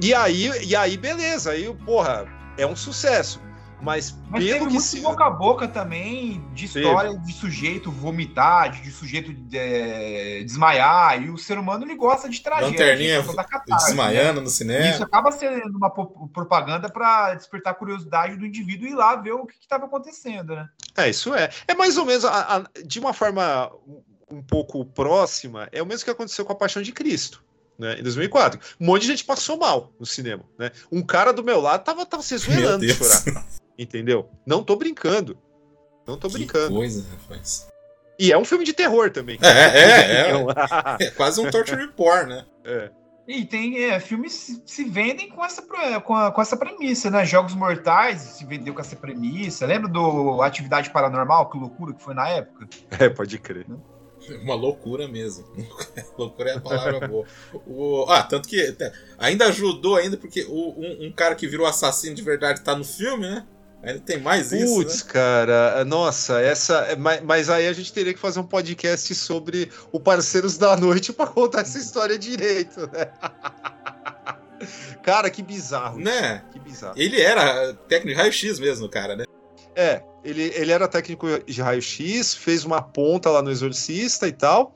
E aí, e aí, beleza, aí, porra, é um sucesso. Mas, Mas pelo teve que muito se... boca a boca também de Teve. história de sujeito vomitar, de sujeito é, desmaiar, e o ser humano ele gosta de tragédia. Lanterninha catarse, desmaiando no né? E cinema. isso acaba sendo uma propaganda para despertar a curiosidade do indivíduo e ir lá ver o que estava acontecendo, né? É, isso é. É mais ou menos, a- a- de uma forma um- pouco próxima, é o mesmo que aconteceu com a Paixão de Cristo. Né, em 2004. Um monte de gente passou mal no cinema. Né? Um cara do meu lado tava, tava se Meu esgoelando de chorar. Entendeu? Não tô brincando. Não tô Que brincando. coisa, rapaz. E é um filme de terror também. É, é, Então, é. É quase um torture porn, né? é. E tem é, filmes se, vendem com essa, com, a- com essa premissa, né? Jogos Mortais se vendeu com essa premissa. Lembra do Atividade Paranormal? Que loucura que foi na época? É, pode crer. Uma loucura mesmo. loucura é a palavra boa. O, ah, tanto que ainda ajudou ainda, porque o- um, um cara que virou assassino de verdade tá no filme, né? Ainda tem mais isso, Putz, né? cara, nossa, essa. Mas, mas aí a gente teria que fazer um podcast sobre o Parceiros da Noite pra contar essa história direito, né? Cara, que bizarro. Né? Que bizarro. Ele era técnico de raio-x mesmo, cara, né? É, ele, ele era técnico de raio-x, fez uma ponta lá no Exorcista e tal.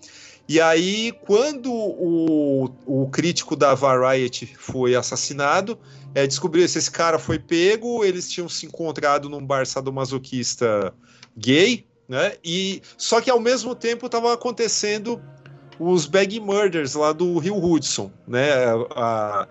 E aí, quando o, o crítico da Variety foi assassinado, é, descobriu se esse cara foi pego, eles tinham se encontrado num bar sadomasoquista gay, né? E só que ao mesmo tempo estava acontecendo os bag murders lá do Rio Hudson, né? A-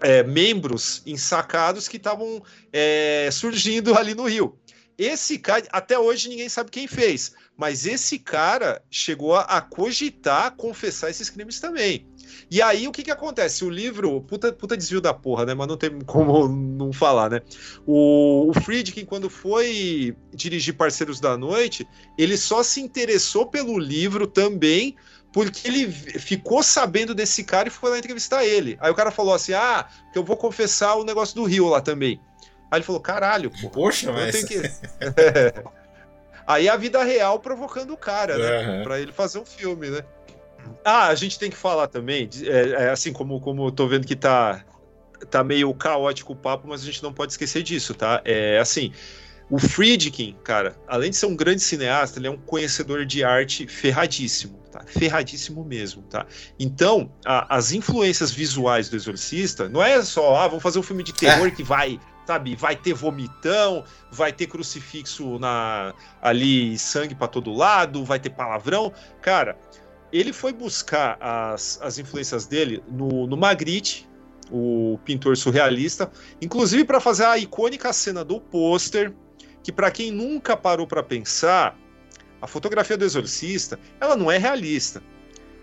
é, membros ensacados que estavam é, surgindo ali no Rio. Esse cara, até hoje ninguém sabe quem fez, mas esse cara chegou a, cogitar confessar esses crimes também. E aí o que que acontece? O livro, puta, puta desvio da porra, né? Mas não tem como não falar, né? O, o Friedkin, quando foi dirigir Parceiros da Noite, ele só se interessou pelo livro também porque ele ficou sabendo desse cara e foi lá entrevistar ele. Aí o cara falou assim: ah, que eu vou confessar o negócio do Rio lá também. Aí ele falou: caralho. Poxa, Eu mas. tenho que... Aí a vida real provocando o cara, né? Aham. Pra ele fazer um filme, né? Ah, a gente tem que falar também, é, é, assim como, como eu tô vendo que tá, tá meio caótico o papo, mas a gente não pode esquecer disso, tá? É assim, o Friedkin, cara, além de ser um grande cineasta, ele é um conhecedor de arte ferradíssimo, tá? Ferradíssimo mesmo, tá? Então, a- as influências visuais do Exorcista não é só, ah, vamos fazer um filme de terror que vai, sabe, vai ter vomitão, vai ter crucifixo na ali, sangue pra todo lado, vai ter palavrão. Cara, ele foi buscar as, as influências dele no, no Magritte, o pintor surrealista, inclusive para fazer a icônica cena do pôster, que para quem nunca parou para pensar, a fotografia do exorcista, ela não é realista,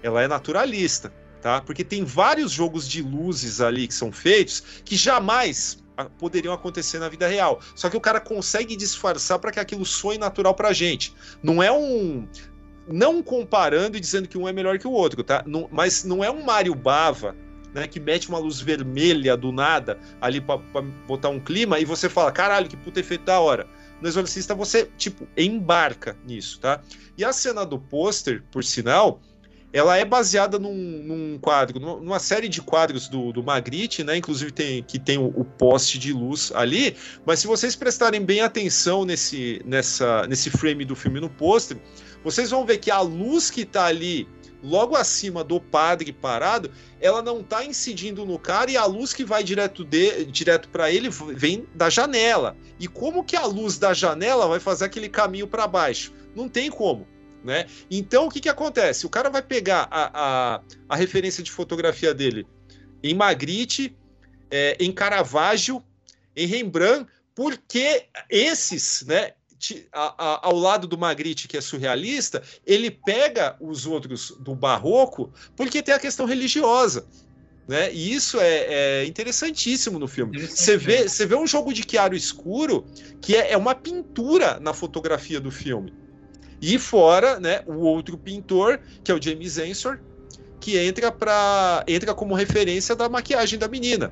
ela é naturalista, tá? Porque tem vários jogos de luzes ali que são feitos que jamais poderiam acontecer na vida real. Só que o cara consegue disfarçar para que aquilo soe natural pra gente. Não é um não comparando e dizendo que um é melhor que o outro, tá? Não- mas não é um Mario Bava, né, que mete uma luz vermelha do nada ali pra botar um clima e você fala, caralho, que puta efeito da hora. No Exorcista você, tipo, embarca nisso, tá? E a cena do pôster, por sinal, ela é baseada num, num quadro, numa, série de quadros do, do Magritte, né? Inclusive tem que tem o, o poste de luz ali. Mas se vocês prestarem bem atenção nesse, nessa, nesse frame do filme no pôster, vocês vão ver que a luz que tá ali logo acima do padre parado, ela não tá incidindo no cara e a luz que vai direto de, direto para ele vem da janela. E como que a luz da janela vai fazer aquele caminho para baixo? Não tem como. Né? Então o que, que acontece? O cara vai pegar a, a, a referência de fotografia dele em Magritte, é, em Caravaggio, em Rembrandt, porque esses, né, a- a- ao lado do Magritte, que é surrealista, ele pega os outros do barroco porque tem a questão religiosa. Né? E isso é, é interessantíssimo no filme. Você vê, você vê um jogo de chiaro escuro que é, é uma pintura na fotografia do filme. E fora, né, o outro pintor, que é o James Ensor, que entra para entra como referência da maquiagem da menina.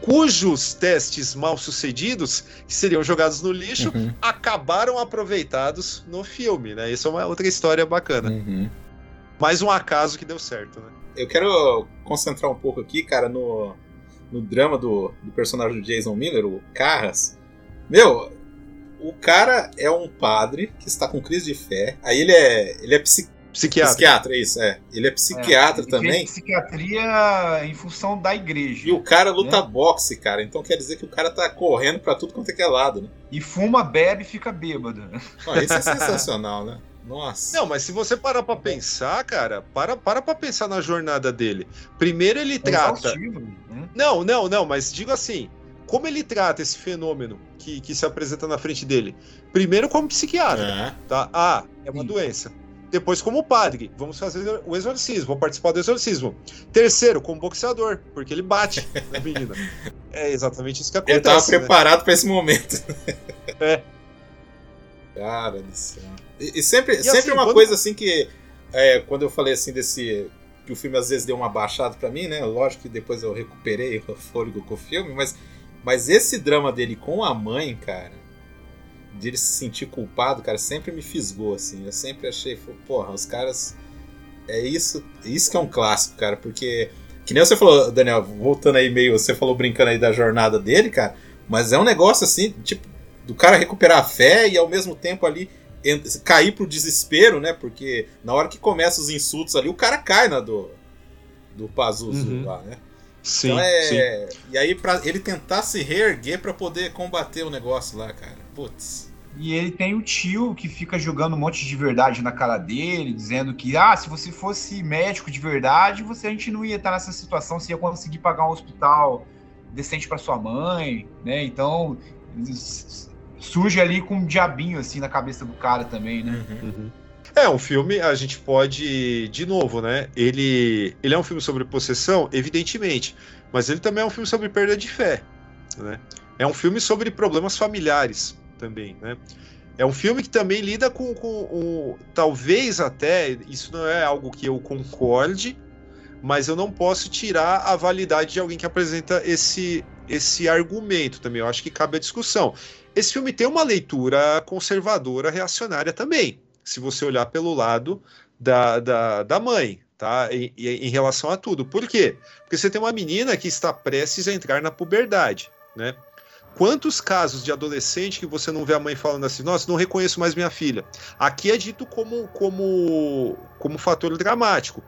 Cujos testes mal sucedidos, que seriam jogados no lixo, Uhum. acabaram aproveitados no filme, né? Isso é uma outra história bacana. Uhum. Mais um acaso que deu certo, né? Eu quero concentrar um pouco aqui, cara, no, no drama do, do personagem do Jason Miller, o Carras. Meu, o cara é um padre que está com crise de fé. Aí ele é, ele é psi- Psiquiatra. psiquiatra, isso, é. Ele é psiquiatra Ele também. fez psiquiatria em função da igreja. E o cara luta É. boxe, cara. Então quer dizer que o cara tá correndo pra tudo quanto é que é lado, né? E fuma, bebe e fica bêbado. Isso é sensacional, né? Nossa. Não, mas se você parar pra pensar, cara, para, para pra pensar na jornada dele. Primeiro ele É trata. né? Não, não, não, mas digo assim, como ele trata esse fenômeno que, que se apresenta na frente dele? Primeiro como psiquiatra, É. tá? Ah, é uma Sim. doença. Depois como padre, vamos fazer o exorcismo, vou participar do exorcismo. Terceiro, como boxeador, porque ele bate na menina. É exatamente isso que Ele tava acontece, né? preparado pra esse momento. É. Cara do céu. E, e sempre, E sempre assim, uma quando- coisa assim que. é, quando eu falei assim desse. Que o filme às vezes deu uma baixada pra mim, né? Lógico que depois eu recuperei o fôlego com o filme, mas, mas esse drama dele com a mãe, cara, de ele se sentir culpado, cara, sempre me fisgou, assim. Eu sempre achei, porra, os caras. É isso, isso que é um clássico, cara, porque. Que nem você falou, Daniel, voltando aí meio. Você falou brincando aí da jornada dele, cara, mas é um negócio assim, tipo, do cara recuperar a fé e ao mesmo tempo ali cair pro desespero, né? Porque na hora que começa os insultos ali, o cara cai na do, do Pazuzu Uhum. lá, né? Sim, então é. sim. E aí, pra ele tentar se reerguer pra poder combater o negócio lá, cara. Putz. E ele tem o tio que fica jogando um monte de verdade na cara dele, dizendo que, ah, se você fosse médico de verdade, você a gente não ia estar nessa situação, você ia conseguir pagar um hospital decente para sua mãe, né? Então surge ali com um diabinho assim na cabeça do cara também, né? Uhum. É, um filme, a gente pode, de novo, né? Ele, ele é um filme sobre possessão, evidentemente, mas ele também é um filme sobre perda de fé, né? É um filme sobre problemas familiares também, né? É um filme que também lida com, com o, talvez até, isso não é algo que eu concorde, mas eu não posso tirar a validade de alguém que apresenta esse, esse argumento também. Eu acho que cabe a discussão. Esse filme tem uma leitura conservadora, reacionária também, se você olhar pelo lado da, da, da mãe, tá? Em, em relação a tudo. Por quê? Porque você tem uma menina que está prestes a entrar na puberdade, né? Quantos casos de adolescente que você não vê a mãe falando assim, nossa, não reconheço mais minha filha? Aqui é dito como, como, como fator dramático.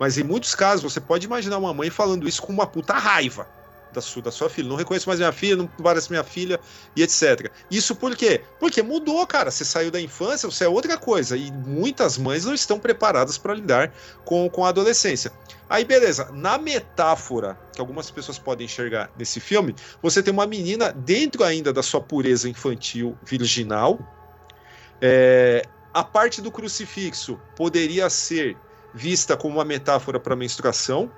Mas em muitos casos você pode imaginar uma mãe falando isso com uma puta raiva da sua, da sua filha. Não reconheço mais minha filha, não parece minha filha, e etc. Isso por quê? Porque mudou, cara. Você saiu da infância, você é outra coisa. E muitas mães não estão preparadas para lidar com, com a adolescência. Aí, beleza. Na metáfora que algumas pessoas podem enxergar nesse filme, você tem uma menina dentro ainda da sua pureza infantil virginal. É, a parte do crucifixo poderia ser vista como uma metáfora para menstruação,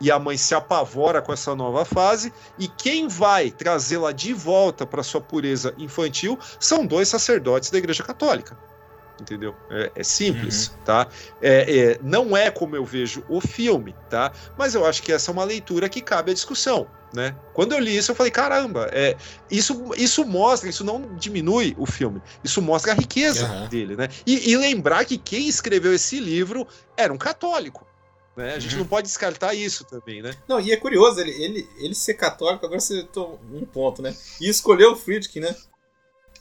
e a mãe se apavora com essa nova fase, e quem vai trazê-la de volta para sua pureza infantil são dois sacerdotes da Igreja Católica. Entendeu? É, é simples, tá? É, é, não é como eu vejo o filme, tá? Mas eu acho que essa é uma leitura que cabe à discussão. Né? Quando eu li isso, eu falei: caramba, é, isso, isso mostra, isso não diminui o filme, isso mostra a riqueza Aham. dele. Né? E, e lembrar que quem escreveu esse livro era um católico. Né? A gente Uhum. não pode descartar isso também, né? Não, e é curioso, ele, ele, ele ser católico, agora você tomou um ponto, né? E escolheu o Friedkin, né?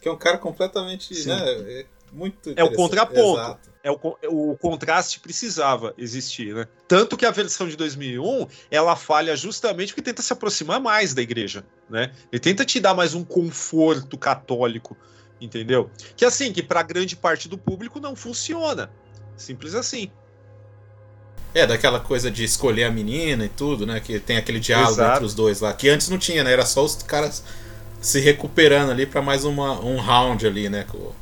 Que é um cara completamente, Sim. né? É muito É o contraponto. Exato. É o, con- o contraste precisava existir, né? Tanto que a versão de 2001 ela falha justamente porque tenta se aproximar mais da igreja, né? Ele tenta te dar mais um conforto católico, entendeu? Que assim, que para grande parte do público não funciona. Simples assim. É, daquela coisa de escolher a menina e tudo, né? Que tem aquele diálogo Exato. entre os dois lá. Que antes não tinha, né? Era só os caras se recuperando ali pra mais uma, um round ali, né? Com,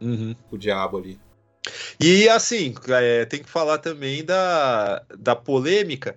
com o diabo ali. E assim, é, tem que falar também da, da polêmica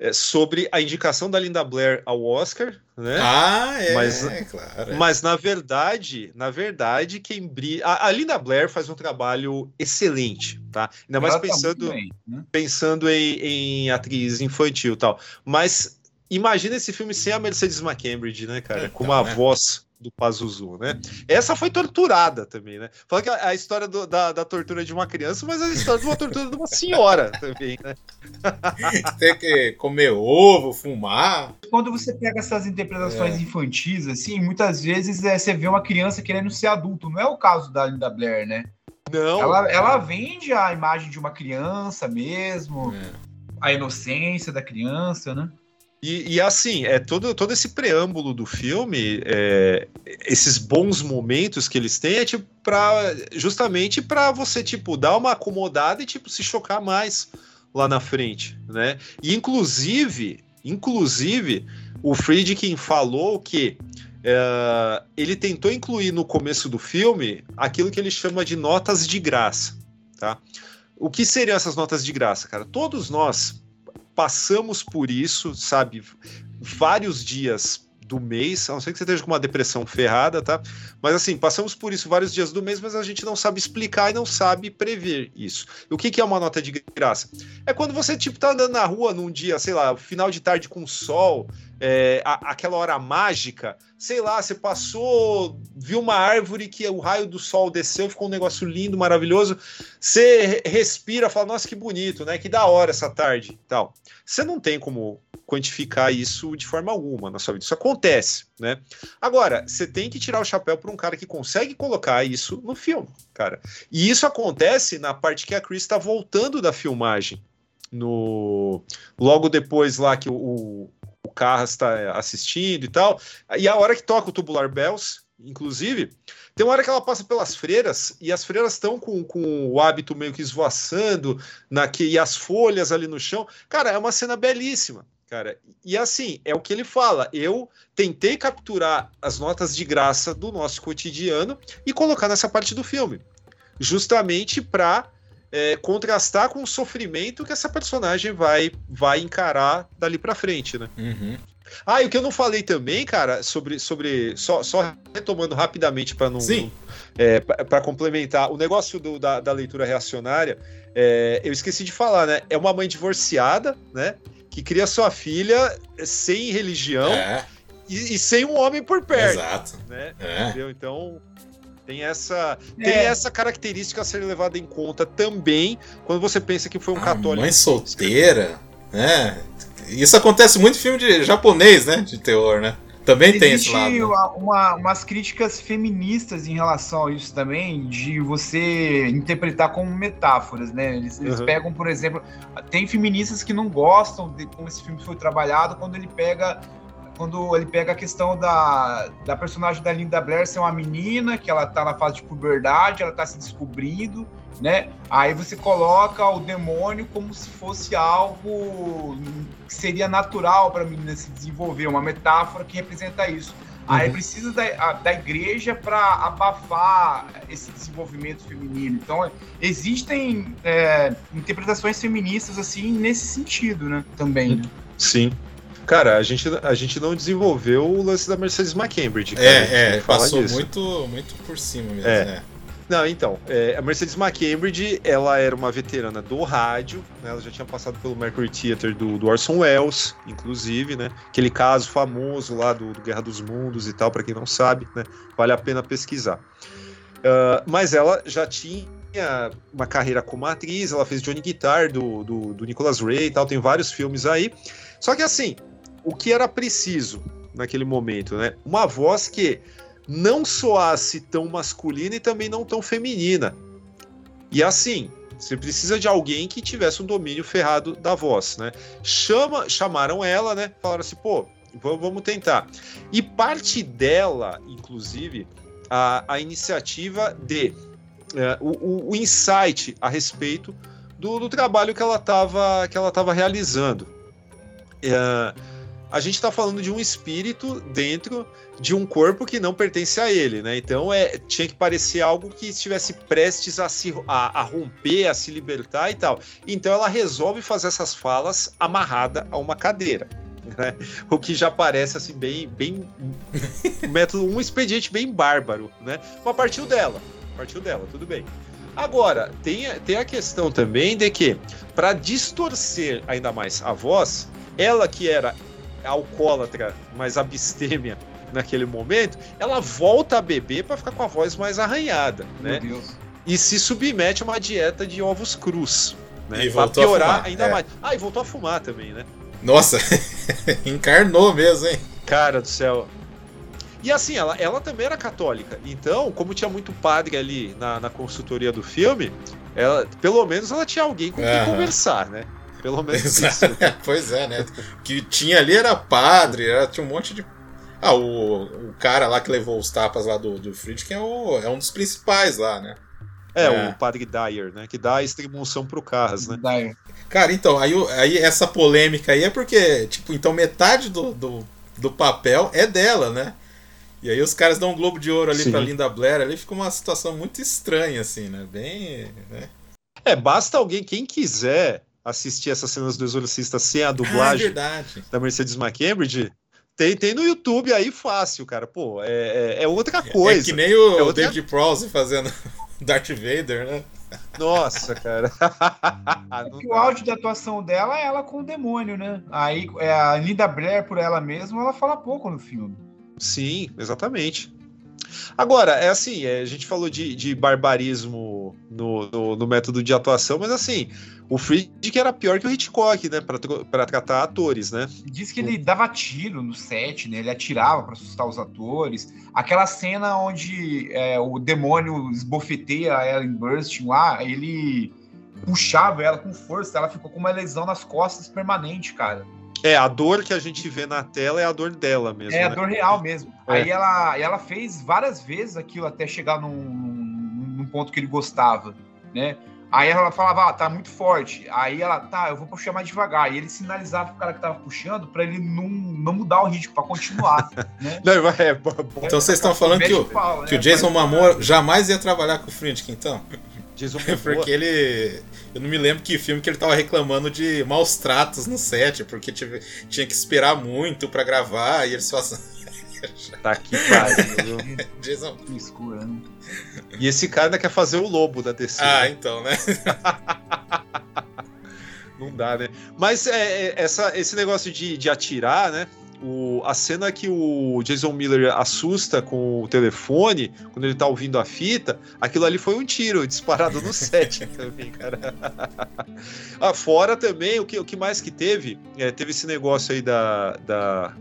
é, sobre a indicação da Linda Blair ao Oscar, né? Ah, é, Mas- é, claro. é. Mas na verdade, na verdade, quem brilha. A, a Linda Blair faz um trabalho excelente, tá? Ainda mais Ela tá pensando, bem, né? pensando em, em atriz infantil e tal. Mas imagina esse filme sem a Mercedes McCambridge, né, cara? Então, Com uma né? voz do Pazuzu, né? Essa foi torturada também, né? Fala que a, a história do- da, da tortura de uma criança, mas a história de uma tortura de uma senhora também, né? Tem que comer ovo, fumar. Quando você pega essas interpretações É. infantis, assim, muitas vezes é, você vê uma criança querendo ser adulto. Não é o caso da Linda Blair, né? Não. Ela, ela vende a imagem de uma criança mesmo, É. a inocência da criança, né? E, e, assim, é todo, todo esse preâmbulo do filme, é, esses bons momentos que eles têm, é tipo pra, justamente para você tipo dar uma acomodada e tipo se chocar mais lá na frente, né? E inclusive, inclusive, o Friedkin falou que é, ele tentou incluir no começo do filme aquilo que ele chama de notas de graça, tá? O que seriam essas notas de graça, cara? Todos nós passamos por isso, sabe? Vários dias do mês, a não ser que você esteja com uma depressão ferrada, tá? Mas assim, passamos por isso vários dias do mês, mas a gente não sabe explicar e não sabe prever isso. E o que, que é uma nota de graça? É quando você, tipo, tá andando na rua num dia, sei lá, final de tarde com sol, é, a- aquela hora mágica, sei lá, você passou, viu uma árvore que o raio do sol desceu, ficou um negócio lindo, maravilhoso, você re- respira, fala, nossa, que bonito, né? Que da hora essa tarde, tal. Você não tem como quantificar isso de forma alguma na sua vida. Isso acontece, né? Agora, você tem que tirar o chapéu para um cara que consegue colocar isso no filme, cara. E isso acontece na parte que a Chris está voltando da filmagem. No logo depois lá que o, o, Carras está assistindo e tal. E a hora que toca o Tubular Bells, inclusive, tem uma hora que ela passa pelas freiras e as freiras estão com, com o hábito meio que esvoaçando na, que, e as folhas ali no chão. Cara, é uma cena belíssima, cara. E assim, é o que ele fala. Eu tentei capturar as notas de graça do nosso cotidiano e colocar nessa parte do filme, justamente para contrastar com o sofrimento que essa personagem vai, vai encarar dali para frente, né? Uhum. Ah, e o que eu não falei também, cara, sobre. sobre só, só retomando rapidamente para não. Sim. É, para complementar, o negócio do- da, da leitura reacionária, é, eu esqueci de falar, né? É uma mãe divorciada, né? Que cria sua filha sem religião É, e, e sem um homem por perto, exato. né? É. Entendeu? Então. Tem essa, É. tem essa característica a ser levada em conta também quando você pensa que foi um A católico. mãe solteira, né? Isso acontece muito em filme de japonês, né? De terror, né? Também tem esse Existe lado. né? uma- uma- umas críticas feministas em relação a isso também, de você interpretar como metáforas, né? Eles, eles Uhum. pegam, por exemplo, tem feministas que não gostam de como esse filme foi trabalhado quando ele pega quando ele pega a questão da, da personagem da Linda Blair ser uma menina, que ela tá na fase de puberdade, ela tá se descobrindo, né? Aí você coloca o demônio como se fosse algo que seria natural para a menina se desenvolver, uma metáfora que representa isso. Aí Uhum. precisa da, a- da igreja para abafar esse desenvolvimento feminino. Então, existem é, interpretações feministas assim nesse sentido, né? Também. né? Sim. Cara, a gente, a gente não desenvolveu o lance da Mercedes McCambridge. cara, É, é, passou disso. muito, muito por cima mesmo, É. né? Não, então, é, a Mercedes McCambridge, ela era uma veterana do rádio, né, ela já tinha passado pelo Mercury Theater do, do Orson Welles, inclusive, né, aquele caso famoso lá do, do Guerra dos Mundos e tal, pra quem não sabe, né, vale a pena pesquisar. Ah, mas ela já tinha uma carreira como atriz, ela fez Johnny Guitar do, do, do Nicholas Ray e tal, tem vários filmes aí, só que assim, o que era preciso naquele momento, né, uma voz que não soasse tão masculina e também não tão feminina. E assim, você precisa de alguém que tivesse um domínio ferrado da voz, né? Chama, chamaram ela, né? Falaram assim, pô, vamos tentar. E parte dela, inclusive, a, a iniciativa de é, o, o- insight a respeito do, do trabalho que ela estava que ela tava realizando. É, a gente está falando de um espírito dentro de um corpo que não pertence a ele, né? Então é, tinha que parecer algo que estivesse prestes a se a, a romper, a se libertar e tal. Então ela resolve fazer essas falas amarrada a uma cadeira. né? O que já parece assim bem, bem um método, um expediente bem bárbaro, né? Mas partiu dela, partiu dela, tudo bem. Agora tem, tem a questão também de que para distorcer ainda mais a voz, ela que era alcoólatra, mas abstêmia naquele momento, ela volta a beber para ficar com a voz mais arranhada, né? Meu Deus. E se submete a uma dieta de ovos crus, né? E Pra piorar fumar, ainda é. mais. Ah, e voltou a fumar também, né? Nossa, encarnou mesmo, hein? Cara do céu. E assim, ela, ela também era católica. Então, como tinha muito padre ali na, na consultoria do filme, ela, pelo menos ela tinha alguém com quem Aham. conversar, né? Pelo menos isso. Exato. pois é, né? O que tinha ali era padre, era, tinha um monte de. Ah, o, o cara lá que levou os tapas lá do, do Friedkin é, o- é um dos principais lá, né? É, É. o padre Dyer, né? Que dá a extremunção pro Carras, né? Daí. Cara, então, aí, aí essa polêmica aí é porque, tipo, então metade do, do, do papel é dela, né? E aí os caras dão um Globo de Ouro ali Sim. pra Linda Blair, ali fica uma situação muito estranha, assim, né? Bem. Né? É, basta alguém, quem quiser assistir essas cenas do Exorcista sem a Ah, é dublagem da Mercedes McCambridge, tem, tem no YouTube aí fácil, cara. Pô, é, é, é outra coisa. É que nem o É outra- David Prowse fazendo Darth Vader, né? Nossa, cara. Que o áudio da atuação dela é ela com o demônio, né? Aí é, a Linda Blair, por ela mesma, ela fala pouco no filme. Sim, exatamente. Agora, é assim, é, a gente falou de, de barbarismo no, no, no método de atuação, mas assim, o Friedkin era pior que o Hitchcock, né? Pra, tratar atores, né? Diz que ele dava tiro no set, né? Ele atirava pra assustar os atores. Aquela cena onde é, o demônio esbofeteia a Ellen Burstyn lá, ele puxava ela com força, ela ficou com uma lesão nas costas permanente, cara. É, a dor que a gente vê na tela é a dor dela mesmo. É a né? dor real mesmo. É. Aí ela, ela fez várias vezes aquilo até chegar num, num ponto que ele gostava, né? Aí ela falava, ah, tá muito forte. Aí ela, tá, eu vou puxar mais devagar. E ele sinalizava pro cara que tava puxando pra ele não, não mudar o ritmo, pra continuar, né? Não, é, bom, bom, Então vocês estão falando que o, pau, que o né? Jason Parece- Momoa jamais ia trabalhar com o Friedkin, então? Jason É porque ele. Eu não me lembro que filme que ele tava reclamando de maus tratos no set, porque tive- tinha que esperar muito pra gravar e eles façam. Tá que pariu. viu? Jason. Que escura, né? E esse cara ainda quer fazer o lobo da DC. Ah, né? então, né? Não dá, né? Mas é, é, essa, esse negócio de, de atirar, né? O, a cena que o Jason Miller assusta com o telefone, quando ele tá ouvindo a fita, aquilo ali foi um tiro disparado no set também, cara. ah, fora também, o que, o que mais que teve? É, teve esse negócio aí da, da,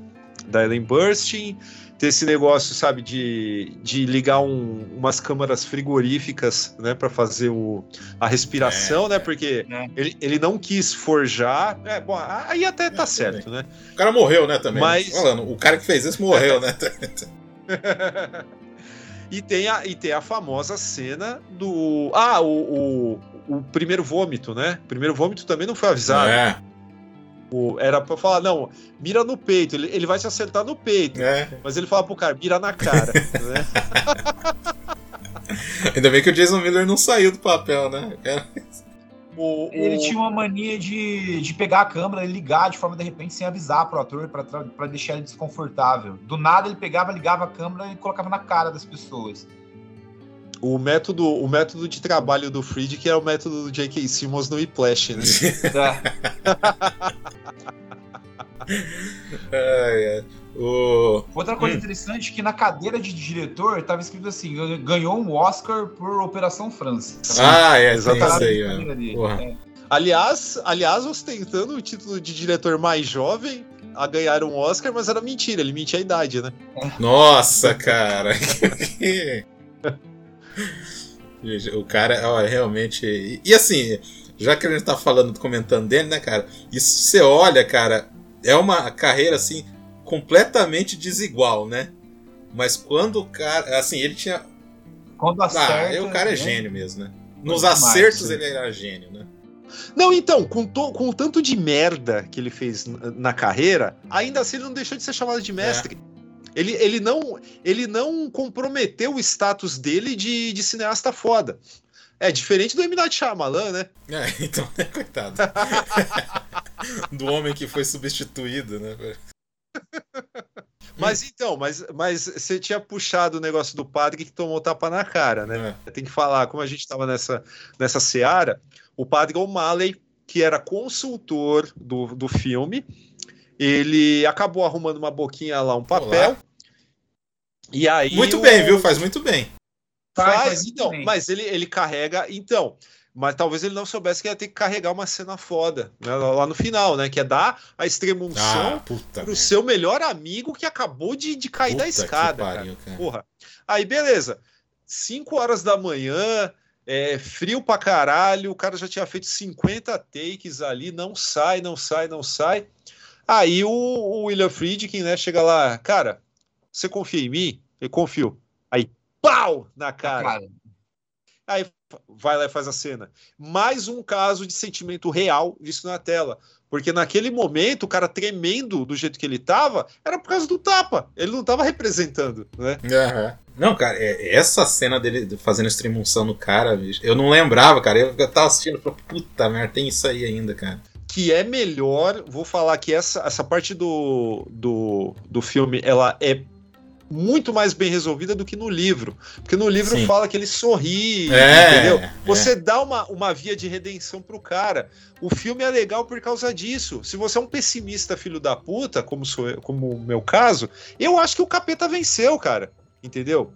da Ellen Burstyn, ter esse negócio, sabe, de, de ligar um- umas câmaras frigoríficas, né, para fazer o, a respiração, né, porque É. ele, ele não quis forjar, é, bom, aí até tá certo, né, O cara morreu, né, também. Mas- Falando, o cara que fez isso morreu, né? e tem a, e tem a famosa cena do, ah, o, o, o primeiro vômito, né, o primeiro vômito também não foi avisado, É. O, era pra falar, não, mira no peito, ele, ele vai te acertar no peito. É. Mas ele fala pro cara, mira na cara. né? Ainda bem que o Jason Miller não saiu do papel, né? É. O- Ele o- tinha uma mania de, de pegar a câmera e ligar de forma de repente sem avisar pro ator pra deixar ele desconfortável. Do nada ele pegava, ligava a câmera e colocava na cara das pessoas. O método, o método de trabalho do Fried, que era o método do J.K. Simmons no Whiplash, né? É, é. O... Outra coisa Hum. interessante é que na cadeira de diretor tava escrito assim: ganhou um Oscar por Operação França. Ah, é, Exatamente. É. Aliás, aliás, ostentando o título de diretor mais jovem a ganhar um Oscar, mas era mentira, ele mentia a idade, né? Nossa, cara. O cara, ó, realmente. E, e assim, já que a gente tá falando, comentando dele, né, cara? Isso você olha, cara, é uma carreira assim completamente desigual, né? Mas quando o cara, assim, ele tinha, Quando ah, acerta. o cara é né? gênio mesmo, né? Nos Demais, acertos sim. ele era gênio, né? Não, então, com, to- com o tanto de merda que ele fez na, na carreira, ainda assim ele não deixou de ser chamado de mestre. Ele, ele, não, ele não comprometeu o status dele de, de cineasta foda. É diferente do M. Night Shyamalan, né? É, então, coitado. Do homem que foi substituído, né? Mas então, mas, mas você tinha puxado o negócio do padre que tomou tapa na cara, né? É. Tem que falar, como a gente estava nessa, nessa seara, o padre O'Malley, que era consultor do, do filme, ele acabou arrumando uma boquinha lá, um papel. E aí. Muito o- bem, viu? Faz muito bem. Faz, Faz, então, bem. mas ele, ele carrega. Então, mas talvez ele não soubesse que ia ter que carregar uma cena foda né, lá no final, né? Que é dar a extremunção Ah, pro seu melhor amigo que acabou de, de cair da Puta que escada. pariu, cara. cara. Porra. Aí, beleza. 5 horas da manhã, é, frio pra caralho, o cara já tinha feito 50 takes ali, não sai, não sai, não sai. Aí o, o William Friedkin, né, chega lá, cara, você confia em mim? Eu confio. Aí, pau! Na cara. Cara, Aí vai lá e faz a cena. Mais um caso de sentimento real visto na tela. Porque naquele momento, o cara tremendo do jeito que ele tava, era por causa do tapa. Ele não tava representando, né? Aham. Não, cara, é- essa cena dele fazendo extremunção no cara, bicho, eu não lembrava, cara. Eu, eu tava assistindo e falei, puta merda, tem isso aí ainda, cara. Que é melhor, vou falar que essa, essa parte do, do, do filme, ela é muito mais bem resolvida do que no livro. Porque no livro Sim. fala que ele sorri, É, entendeu? é. Você dá uma, uma via de redenção pro cara. O filme é legal por causa disso. Se você é um pessimista filho da puta, como sou eu, como o meu caso, eu acho que o capeta venceu, cara. Entendeu?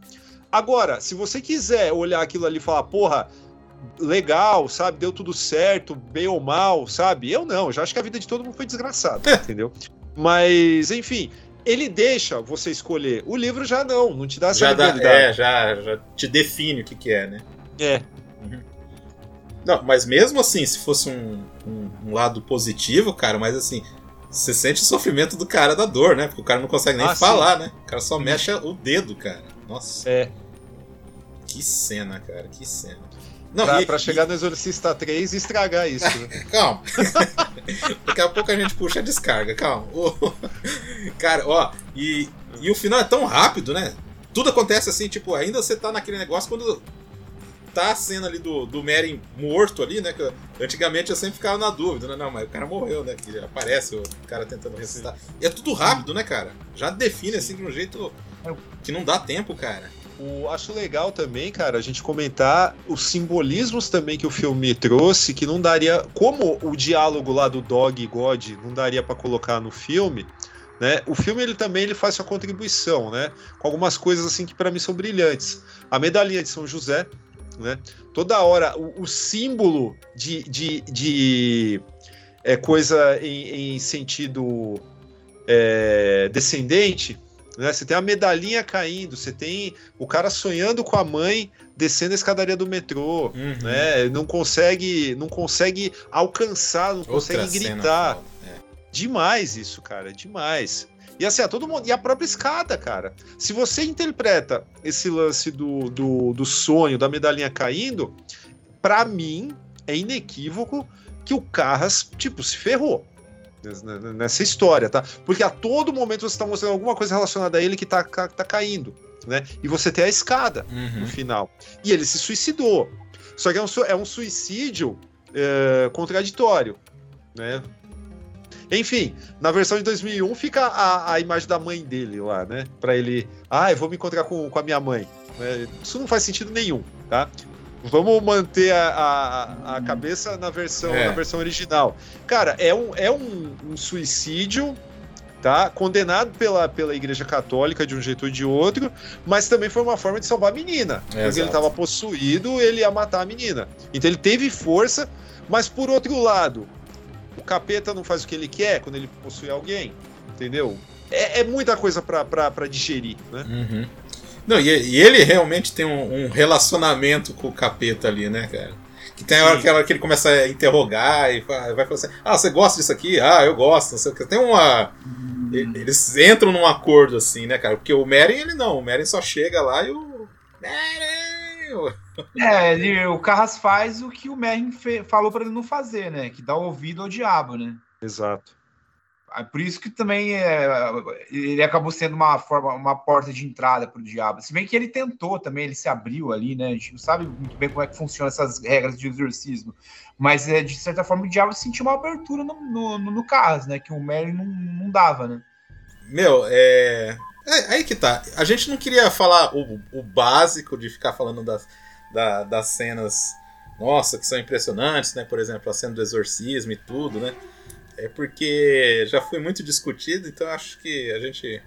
Agora, se você quiser olhar aquilo ali e falar, porra, legal, sabe? Deu tudo certo, bem ou mal, sabe? Eu não, eu já acho que a vida de todo mundo foi desgraçada, entendeu? Mas, enfim, ele deixa você escolher. O livro já não, não te dá essa Já, dá, é, já, já te define o que, que é, né? É. Não, mas mesmo assim, se fosse um, um, um lado positivo, cara, mas assim, você sente o sofrimento do cara da dor, né? Porque o cara não consegue nem Ah, falar, né? O cara só mexe o dedo, cara. Nossa. É. Que cena, cara, que cena. Não, pra, e- pra chegar no Exorcista 3 e estragar isso. Calma. Daqui a pouco a gente puxa a descarga, calma. Cara, ó, e, e o final é tão rápido, né? Tudo acontece assim, tipo, ainda você tá naquele negócio quando tá a cena ali do, do Meryn morto ali, né? Que eu- antigamente eu sempre ficava na dúvida, né? Não, mas o cara morreu, né? Que aparece o cara tentando ressuscitar. E é tudo rápido, né, cara? Já define assim de um jeito que não dá tempo, cara. O, acho legal também, cara, a gente comentar os simbolismos também que o filme trouxe, que não daria. Como o diálogo lá do Dog e God não daria pra colocar no filme, né? O filme ele também ele faz sua contribuição, né? Com algumas coisas assim que pra mim são brilhantes. A medalhinha de São José, né? Toda hora o, o símbolo de, de, de é, coisa em, em sentido é, descendente, né? Você tem a medalhinha caindo, você tem o cara sonhando com a mãe descendo a escadaria do metrô, Uhum. né? Não consegue, não consegue alcançar, não consegue Outra cena gritar. é. Demais isso, cara, demais. E assim, a todo mundo. E a própria escada, cara. Se você interpreta esse lance do, do, do sonho, da medalhinha caindo, pra mim é inequívoco que o Carras, tipo, se ferrou. Nessa- história, tá? Porque a todo momento você tá mostrando alguma coisa relacionada a ele que tá, ca- tá caindo, né? E você tem a escada Uhum. no final. E ele se suicidou. Só que é um, é um suicídio é, contraditório, né? Enfim, na versão de 2001 fica a, a imagem da mãe dele lá, né? Pra ele, ah, eu vou me encontrar com, com a minha mãe. né? Isso não faz sentido nenhum, tá? Vamos manter a, a, a cabeça na versão, É. na versão original. Cara, é um, é um, um suicídio, tá? Condenado pela, pela Igreja Católica de um jeito ou de outro, mas também foi uma forma de salvar a menina. porque ele Exato. estava possuído, ele ia matar a menina. Então ele teve força, mas por outro lado, o capeta não faz o que ele quer quando ele possui alguém, entendeu? É, é muita coisa pra digerir, né? Uhum. Não, e, e ele realmente tem um, um relacionamento com o capeta ali, né, cara? Que tem a hora que, a hora que ele começa a interrogar e fa- vai falar assim: Ah, você gosta disso aqui? Ah, eu gosto, não sei o que. Tem uma. e- Eles entram num acordo assim, né, cara? Porque o Meryn, ele não. O Meryn só chega lá e o. Meryn! É, ele- o Carras faz o que o Merrin fe- falou pra ele não fazer, né? Que dá ouvido ao diabo, né? Exato. Ah, Por isso que também é, ele acabou sendo uma forma, uma porta de entrada para o diabo. Se bem que ele tentou também, ele se abriu ali, né? A gente não sabe muito bem como é que funcionam essas regras de exorcismo. Mas é, de certa forma o diabo sentiu uma abertura no, no, no, no Carras, né? Que o Merlin não, não dava, né? Meu, é... é. Aí que tá. A gente não queria falar o, o básico de ficar falando das, da- das cenas, nossa, que são impressionantes, né? Por exemplo, a cena do exorcismo e tudo, né? É porque já foi muito discutido, então acho que a gente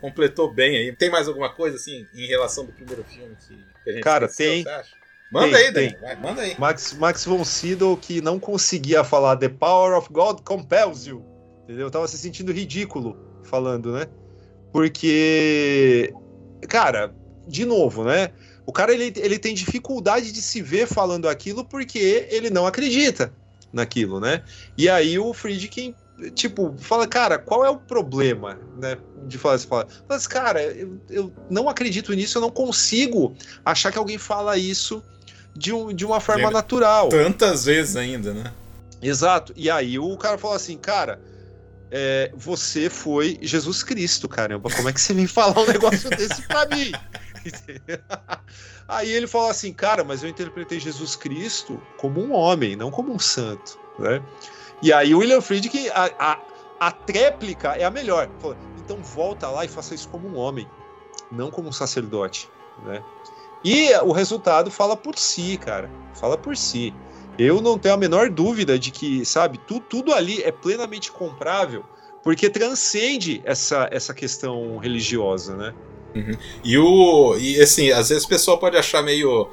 completou bem aí. Tem mais alguma coisa, assim, em relação do primeiro filme que, a gente Cara, esqueceu, tem. Manda Tem, aí. Vai, manda aí. Max, Max von Sydow que não conseguia falar The Power of God compels you. Entendeu? Tava se sentindo ridículo falando, né? Porque, cara, de novo, né? O cara ele, ele tem dificuldade de se ver falando aquilo porque ele não acredita naquilo, né? E aí o Friedkin, tipo, fala, cara, qual é o problema, né? De falar assim, fala, fala assim, cara, eu, eu não acredito nisso, eu não consigo achar que alguém fala isso de, um, de uma forma Ele- natural. Tantas vezes ainda, né? Exato. E aí o cara falou assim, cara, é, você foi Jesus Cristo, caramba. Como é que você vem falar um negócio desse pra mim? aí ele falou assim, cara, mas eu interpretei Jesus Cristo como um homem, não como um santo, né? E aí o William Friedkin, a, a, a tréplica é a melhor. Falou, então volta lá e faça isso como um homem, não como um sacerdote, né? E o resultado fala por si, cara. Fala por si. Eu não tenho a menor dúvida de que, sabe, tu, tudo ali é plenamente comprável, porque transcende essa, essa questão religiosa, né? E o. E assim, às vezes o pessoal pode achar meio.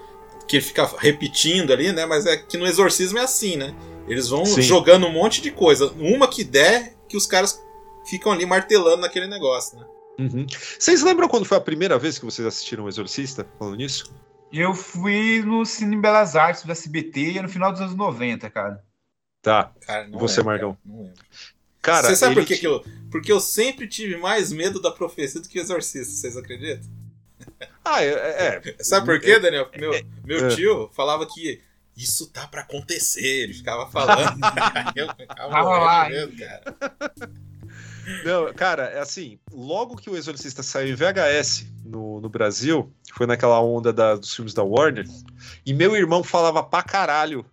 que fica repetindo ali, né? Mas é que no exorcismo é assim, né? Eles vão Sim. jogando um monte de coisa. Uma que der, que os caras ficam ali martelando naquele negócio, né? Uhum. Vocês lembram quando foi a primeira vez que vocês assistiram o Exorcista, falando nisso? Eu fui no Cine Belas Artes do SBT no final dos anos 90, cara. Tá. Cara, não Você, Marcão? cara, não lembro. Cara, Você sabe ele por que, ti- que eu. Porque eu sempre tive mais medo da profecia do que o exorcista, vocês acreditam? Ah, é. é. Sabe por quê, Daniel? Porque Meu, meu é. tio falava que isso tá pra acontecer, ele ficava falando. eu ficava lá, cara. Não, cara, é assim, logo que o Exorcista saiu em VHS no, no Brasil, foi naquela onda da- dos filmes da Warner, e meu irmão falava pra caralho.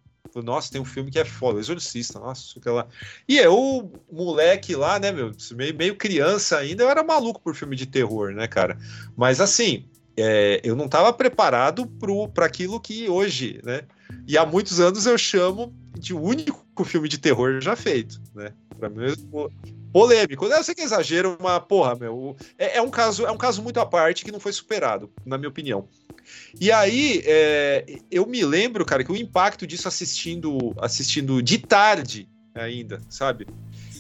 Nossa, tem um filme que é foda, Exorcista, nossa, que lá. E eu, moleque lá, né, meu, meio, meio criança ainda, eu era maluco por filme de terror, né, cara? Mas assim, é, eu não tava preparado pro, pra aquilo que hoje, né? E há muitos anos eu chamo de o único filme de terror já feito, né? Pra mim, o- polêmico. Eu sei que é exagero, mas, porra, meu, é, é um caso, é um caso muito à parte que não foi superado, na minha opinião. E aí, é, eu me lembro, cara, que o impacto disso assistindo, assistindo de tarde ainda, sabe?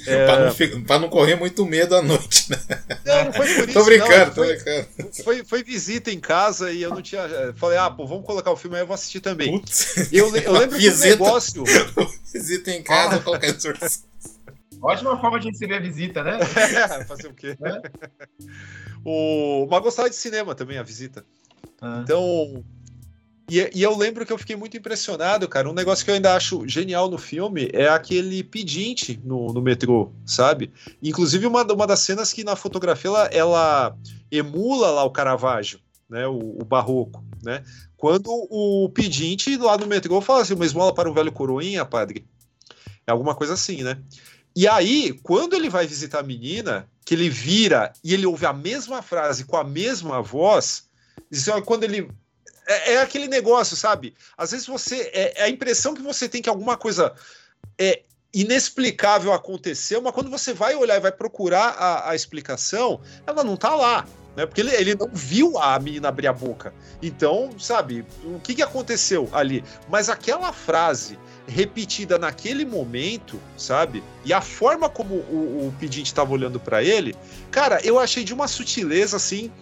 É, Pra, não, fi- pra não correr muito medo à noite, né? não, não foi por isso, Tô brincando, não, tô foi, brincando. foi, foi visita em casa e eu não tinha. Falei, ah, pô, vamos colocar o filme aí, eu vou assistir também. Putz, Eu, le- eu lembro que o Visita. negócio. visita em casa, qualquer exorcista. Ótima forma de receber a visita, né? É, fazer o quê? O... Mas gostava de cinema também, a visita. Ah. Então, E, e eu lembro que eu fiquei muito impressionado, cara. Um negócio que eu ainda acho genial no filme é aquele pedinte no, no metrô, sabe? Inclusive, uma, uma das cenas que na fotografia ela, ela emula lá o Caravaggio, né? O, o barroco, né? Quando o pedinte lá no metrô fala assim, uma esmola para um velho coroinha, padre. É alguma coisa assim, né? E aí, quando ele vai visitar a menina, que ele vira e ele ouve a mesma frase com a mesma voz, é quando ele é, é, aquele negócio, sabe? Às vezes você. É, é, a impressão que você tem que alguma coisa é inexplicável aconteceu, mas quando você vai olhar e vai procurar a, a explicação, ela não tá lá. Né? Porque ele, ele não viu a menina abrir a boca. Então, sabe, o que, que aconteceu ali? Mas aquela frase repetida naquele momento, sabe? E a forma como o, o pedinte estava olhando para ele, cara, eu achei de uma sutileza assim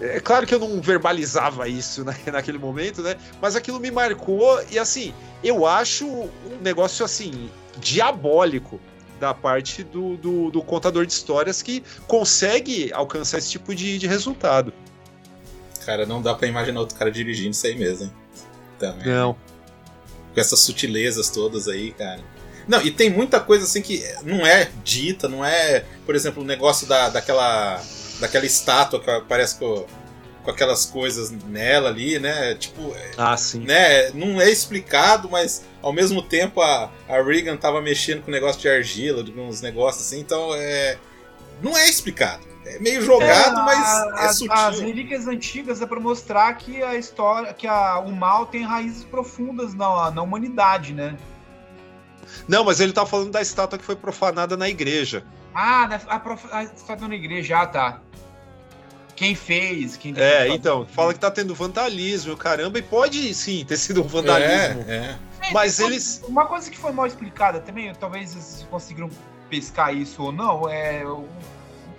é claro que eu não verbalizava isso né, naquele momento, né? Mas aquilo me marcou e assim, eu acho um negócio assim diabólico da parte do, do, do contador de histórias que consegue alcançar esse tipo de, de resultado. Cara, não dá para imaginar outro cara dirigindo isso aí mesmo, hein? Também. Não. Com essas sutilezas todas aí, cara. Não, e tem muita coisa assim que não é dita, não é, por exemplo, o negócio da, daquela daquela estátua que parece com, com aquelas coisas nela ali, né? Tipo, ah, sim. né? Não é explicado, mas ao mesmo tempo a, a Regan tava mexendo com negócio de argila, uns negócios assim, então é não é explicado. É meio jogado, é, mas a, é sutil. As relíquias antigas é para mostrar que a história, que a, o mal tem raízes profundas na, na humanidade, né? Não, mas ele tá falando da estátua que foi profanada na igreja. Ah, a, a, a estátua na igreja, ah, tá quem fez, quem É, então, fala que tá tendo vandalismo, caramba, e pode sim ter sido um vandalismo. É, é. Mas uma, eles. Uma coisa que foi mal explicada também, talvez eles conseguiram pescar isso ou não, é o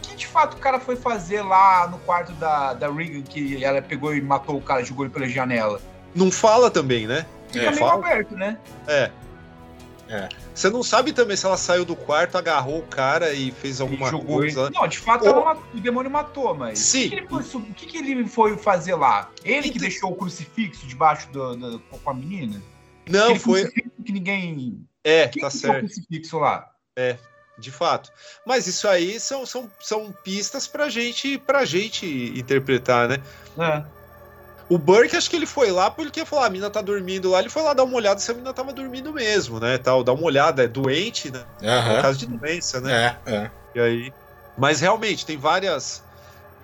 que de fato o cara foi fazer lá no quarto da, da Regan, que ela pegou e matou o cara, jogou ele pela janela. Não fala também, né? Fica é, meio fala. aberto, né? É. É. Você não sabe também se ela saiu do quarto, agarrou o cara e fez alguma e coisa. Não, de fato Ou... matou, o demônio matou, mas. Sim. O que, foi, o que, ele foi fazer lá? Ele que deixou o crucifixo debaixo do, do, com a menina? Não, foi. Que ninguém. É, Quem tá certo. o crucifixo lá? É, de fato. Mas isso aí são, são, são pistas pra gente, pra gente interpretar, né? É. O Burke, acho que ele foi lá porque falou: ah, a mina tá dormindo lá. Ele foi lá dar uma olhada se a mina tava dormindo mesmo, né? Tal, dar uma olhada, é doente, né? Uhum. É caso de doença, né? É, é. E aí. Mas realmente, tem várias.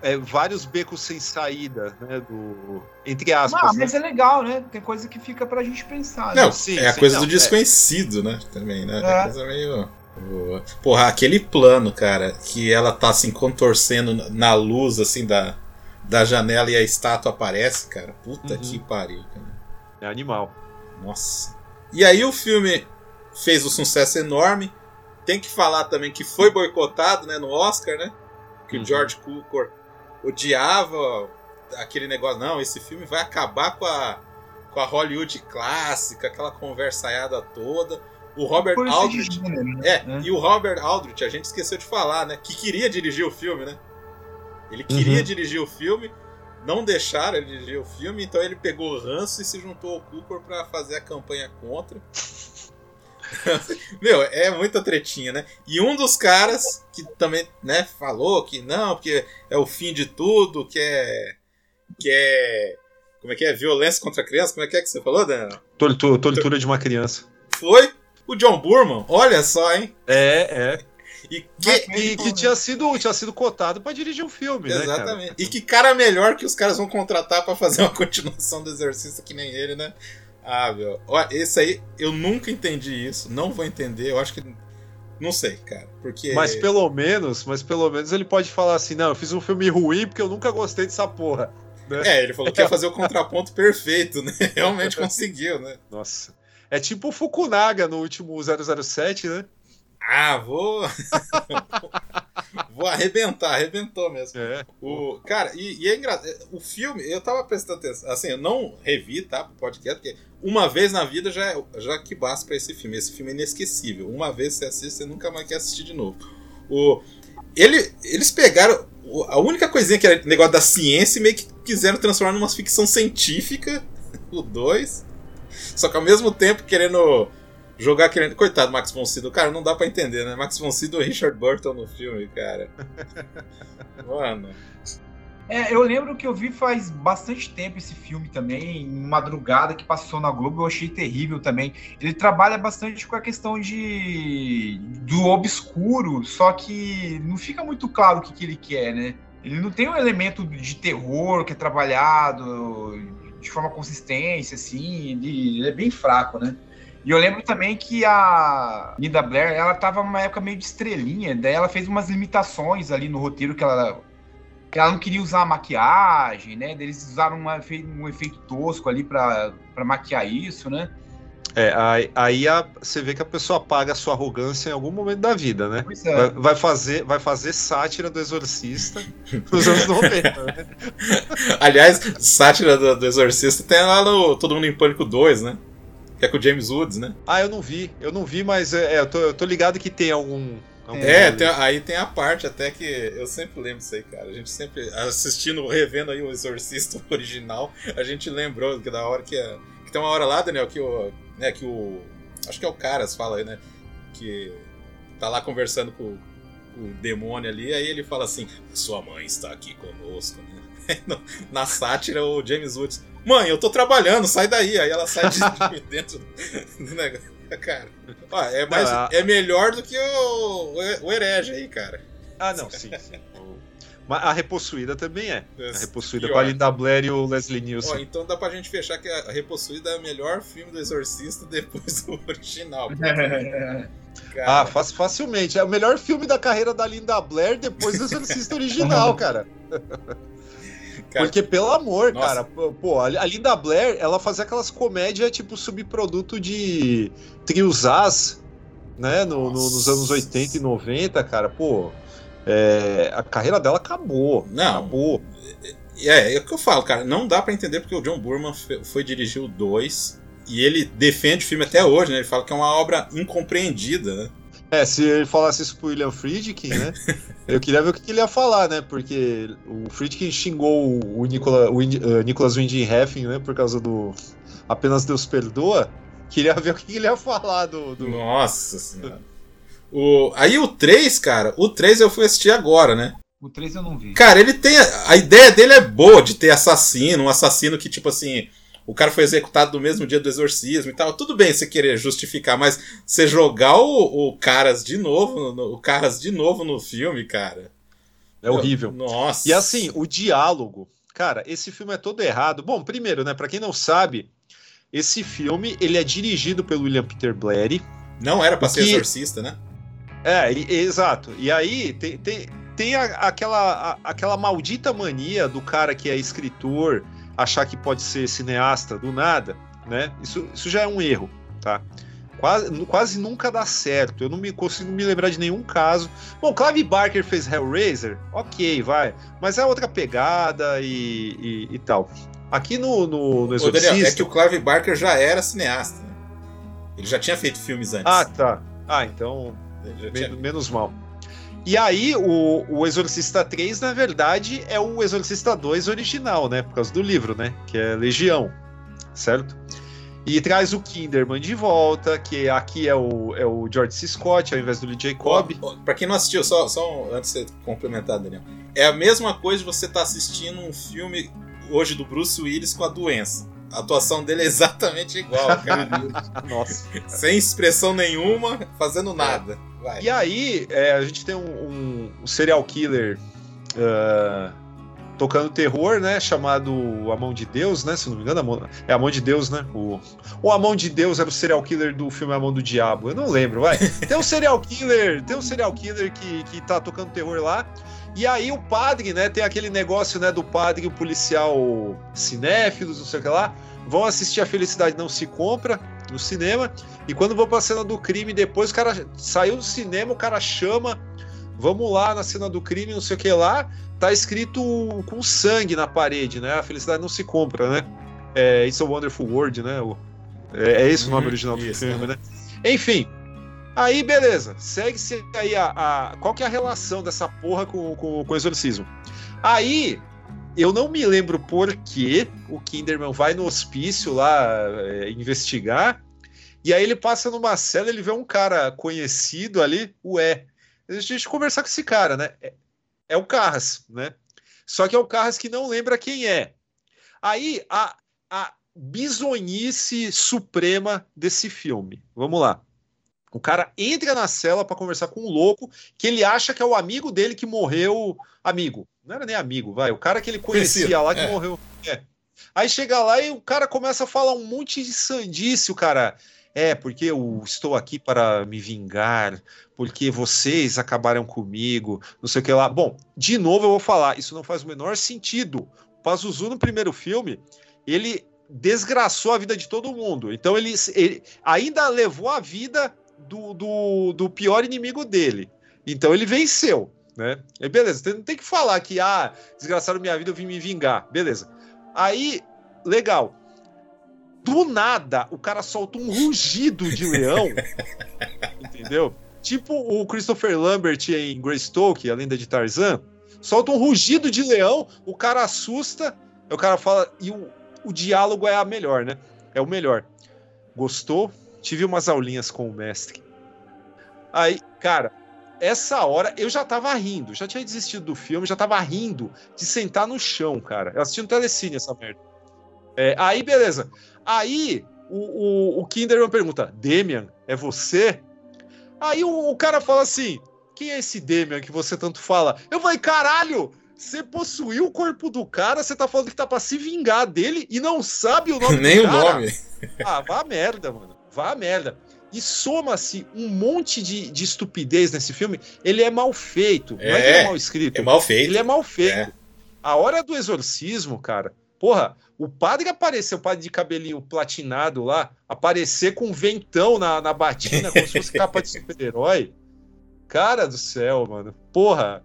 É, vários becos sem saída, né? Do, entre aspas. Ah, mas né? é legal, né? Tem coisa que fica pra gente pensar. Né? Não, né? sim, é a sim, coisa não, do é. desconhecido, é. né? Também, né? É. coisa meio. Porra, aquele plano, cara, que ela tá assim contorcendo na luz, assim, da, da janela e a estátua aparece, cara. Puta uhum. que pariu, cara. É animal. Nossa. E aí o filme fez um sucesso enorme. Tem que falar também que foi boicotado, né, no Oscar, né? Que uhum. o George Cukor odiava aquele negócio. Não, esse filme vai acabar com a, com a Hollywood clássica, aquela conversaiada toda. O Robert Aldrich. Gênero, né? É, é, e o Robert Aldrich, a gente esqueceu de falar, né? Que queria dirigir o filme, né? Ele queria uhum. dirigir o filme, não deixaram ele dirigir o filme, então ele pegou o ranço e se juntou ao Cooper para fazer a campanha contra. Meu, é muita tretinha, né? E um dos caras que também, né, falou que não, porque é o fim de tudo, que é. que é. Como é que é? Violência contra a criança? Como é que é que você falou, Daniel? Tortura, tortura de uma criança. Foi? O John Burman? Olha só, hein? É, é. E que, e que tinha, sido, tinha sido cotado para dirigir um filme, Exatamente. Né, e que cara melhor que os caras vão contratar para fazer uma continuação do Exorcista que nem ele, né? Ah, meu. Ó, esse aí, eu nunca entendi isso. Não vou entender. Eu acho que. Não sei, cara. Porque. Mas pelo menos, mas pelo menos ele pode falar assim: não, eu fiz um filme ruim porque eu nunca gostei dessa porra. Né? É, ele falou que ia fazer o contraponto perfeito, né? Realmente conseguiu, né? Nossa. É tipo o Fukunaga no último 007, né? Ah, vou. vou arrebentar, arrebentou mesmo. É. O, cara, e, e é engraçado. O filme, eu tava prestando atenção. Assim, eu não revi, tá? Pro podcast, porque uma vez na vida já, é, já que basta pra esse filme. Esse filme é inesquecível. Uma vez você assiste, você nunca mais quer assistir de novo. O, ele, eles pegaram. A única coisinha que era negócio da ciência e meio que quiseram transformar numa ficção científica. o 2. Só que ao mesmo tempo querendo jogar querendo. Coitado do Max von Sydow. Cara, não dá pra entender, né? Max von Sydow e Richard Burton no filme, cara. Mano. É, eu lembro que eu vi faz bastante tempo esse filme também, em madrugada que passou na Globo, eu achei terrível também. Ele trabalha bastante com a questão de do obscuro, só que não fica muito claro o que, que ele quer, né? Ele não tem um elemento de terror que é trabalhado de forma consistente, assim, ele, ele é bem fraco, né? E eu lembro também que a Linda Blair, ela tava numa época meio de estrelinha, daí ela fez umas limitações ali no roteiro que ela que ela não queria usar maquiagem, né? Eles usaram uma, um efeito tosco ali para maquiar isso, né? É, aí, aí a, você vê que a pessoa paga a sua arrogância em algum momento da vida, né? Pois é. Vai, vai fazer, vai fazer sátira do Exorcista nos anos 90, né? Aliás, sátira do, do Exorcista tem lá no Todo Mundo em Pânico 2, né? Que é com o James Woods, né? Ah, eu não vi, eu não vi, mas é, eu, tô, eu tô ligado que tem algum. algum É, tem- aí tem a parte até que eu sempre lembro isso aí, cara. A gente sempre, assistindo, revendo aí o Exorcista original, a gente lembrou que da hora que, é- que tem uma hora lá, Daniel, que o, né, que o, acho que é o Caras fala aí, né, que tá lá conversando com, com o demônio ali, aí ele fala assim, sua mãe está aqui conosco, né. Na sátira, o James Woods, mãe, eu tô trabalhando, sai daí. Aí ela sai de de dentro do negócio. Cara, ó, é, mais, Não, a- é melhor do que o, o, herege aí, cara. Ah, não, sim, sim. Mas a Repossuída também é. A Repossuída pior. com a Linda Blair e o Leslie Nielsen. Ó, então dá pra gente fechar que a Repossuída é o melhor filme do Exorcista depois do original. Ah, Cara, fa- facilmente. É o melhor filme da carreira da Linda Blair depois do Exorcista original, cara. Cara, Porque, pelo amor, Nossa. cara, pô, a Linda Blair, ela fazia aquelas comédias tipo subproduto de triosás, né, no- no- nos anos 80 e 90, cara, pô, é, a carreira dela acabou. Não. Acabou. é, é o que eu falo, cara. Não dá pra entender porque o John Burman foi dirigir o 2 e ele defende o filme até hoje, né? Ele fala que é uma obra incompreendida, né? É, se ele falasse isso pro William Friedkin, né, eu queria ver o que que ele ia falar, né, porque o Friedkin xingou o, Nicola, o Ind- eh, Nicolas Winding Refn, né, por causa do Apenas Deus Perdoa. Queria ver o que que ele ia falar do... do... Nossa senhora. O, aí o 3, cara, o 3 eu fui assistir agora, né? O 3 eu não vi. Cara, ele tem. A, a ideia dele é boa de ter assassino, um assassino que, tipo assim, o cara foi executado no mesmo dia do exorcismo e tal. Tudo bem você querer justificar, mas você jogar o, o Caras de novo, no, o Caras de novo no filme, cara. É horrível. Nossa. E assim, o diálogo. Cara, esse filme é todo errado. Bom, primeiro, né, pra quem não sabe, esse filme ele é dirigido pelo William Peter Blatty. Não era pra o ser que- exorcista, né? É, e- exato. E aí tem, tem, tem a- aquela, a- aquela maldita mania do cara que é escritor achar que pode ser cineasta do nada, né? Isso, isso já é um erro, tá? Quase, quase nunca dá certo. Eu não me consigo me lembrar de nenhum caso. Bom, Clive Barker fez Hellraiser, ok, vai. Mas é outra pegada e, e, e tal. Aqui no, no, no Exorcista... Daniel, é que o Clive Barker já era cineasta, né? Ele já tinha feito filmes antes. Ah, tá. Ah, então Men- tinha- menos mal. E aí, o, o Exorcista 3, na verdade, é o Exorcista 2 original, né? Por causa do livro, né? Que é Legião, certo? E traz o Kinderman de volta, que aqui é o, é o George C. Scott, ao invés do Lee Jacob. Ó, ó, Pra quem não assistiu, só, só um- antes de você complementar, Daniel. É a mesma coisa de você estar assistindo um filme hoje do Bruce Willis com a doença. A atuação dele é exatamente igual, cara. Nossa. Sem expressão nenhuma, fazendo nada. Vai. E aí, é, a gente tem um, um- serial killer ah, tocando terror, né? Chamado A Mão de Deus, né? Se não me engano, a mão, é A Mão de Deus, né? O, ou A Mão de Deus era o serial killer do filme A Mão do Diabo. Eu não lembro, vai. Tem um serial killer, tem um serial killer que, que tá tocando terror lá. E aí o padre, né? Tem aquele negócio, né? Do padre o policial cinéfilos, não sei o que lá. Vão assistir A Felicidade Não Se Compra no cinema. E quando vou pra cena do crime, depois o cara saiu do cinema, o cara chama, vamos lá na cena do crime, não sei o que lá, tá escrito com sangue na parede, né? A felicidade não se compra, né? É It's a Wonderful World, né? O- É, é esse o nome Uhum, original do isso, filme, né? né? Enfim. Aí, beleza. Segue-se aí a, a- Qual que é a relação dessa porra com, com, com o exorcismo? Aí, eu não me lembro por que o Kinderman vai no hospício lá é, investigar. E aí ele passa numa cela, ele vê um cara conhecido ali, ué. A gente conversar com esse cara, né? É, é o Carras, né? Só que é o Carras que não lembra quem é. Aí a, a bizonhice suprema desse filme. Vamos lá. O cara entra na cela para conversar com um louco que ele acha que é o amigo dele que morreu. Amigo. Não era nem amigo, vai. O cara que ele conhecia Conhecido, lá que é. morreu. É. Aí chega lá e o cara começa a falar um monte de sandice, o cara. É, porque eu estou aqui para me vingar, porque vocês acabaram comigo, não sei o que lá. Bom, de novo eu vou falar, isso não faz o menor sentido. O Pazuzu no primeiro filme, ele desgraçou a vida de todo mundo. Então ele, ele ainda levou a vida do, do, do pior inimigo dele. Então ele venceu, né? E beleza, você não tem que falar que, ah, desgraçaram minha vida, eu vim me vingar. Beleza. Aí, legal. Do nada, o cara solta um rugido de leão, entendeu? Tipo o Christopher Lambert em Greystoke, a lenda de Tarzan. Solta um rugido de leão, o cara assusta, o cara fala, e o, o diálogo é a melhor, né? É o melhor. Gostou? Tive umas aulinhas com o mestre. Aí, cara, essa hora eu já tava rindo, já tinha desistido do filme, já tava rindo de sentar no chão, cara. Eu assisti no Telecine essa merda. É, aí, beleza. Aí o, o, o Kinderman pergunta: Demian, é você? Aí o, o cara fala assim: quem é esse Demian que você tanto fala? Eu falei, caralho! Você possuiu o corpo do cara, você tá falando que tá pra se vingar dele e não sabe o nome Nem o nome. Ah, vá merda, mano. Vá merda. E soma-se um monte de, de estupidez nesse filme. Ele é mal feito. Não é que ele é mal escrito. É mal feito. Ele é mal feito. É. A hora do exorcismo, cara. Porra, o padre apareceu, o padre de cabelinho platinado lá, aparecer com um ventão na, na batina, como se fosse capa de super-herói. Cara do céu, mano. Porra.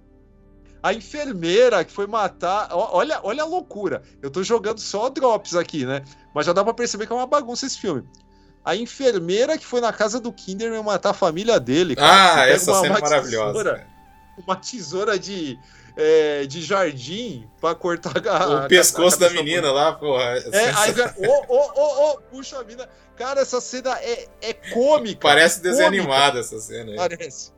A enfermeira que foi matar. Olha, olha a loucura. Eu tô jogando só drops aqui, né? Mas já dá pra perceber que é uma bagunça esse filme. A enfermeira que foi na casa do Kinderman matar a família dele. cara. Ah, essa cena é maravilhosa. tesoura, cara. uma tesoura de, é, de jardim pra cortar a, O pescoço a da menina lá, porra. é, aí, cara, ô, ô, ô, ô, puxa a mina. Cara, essa cena é, é cômica. Parece Cômica. animado essa cena aí. Parece.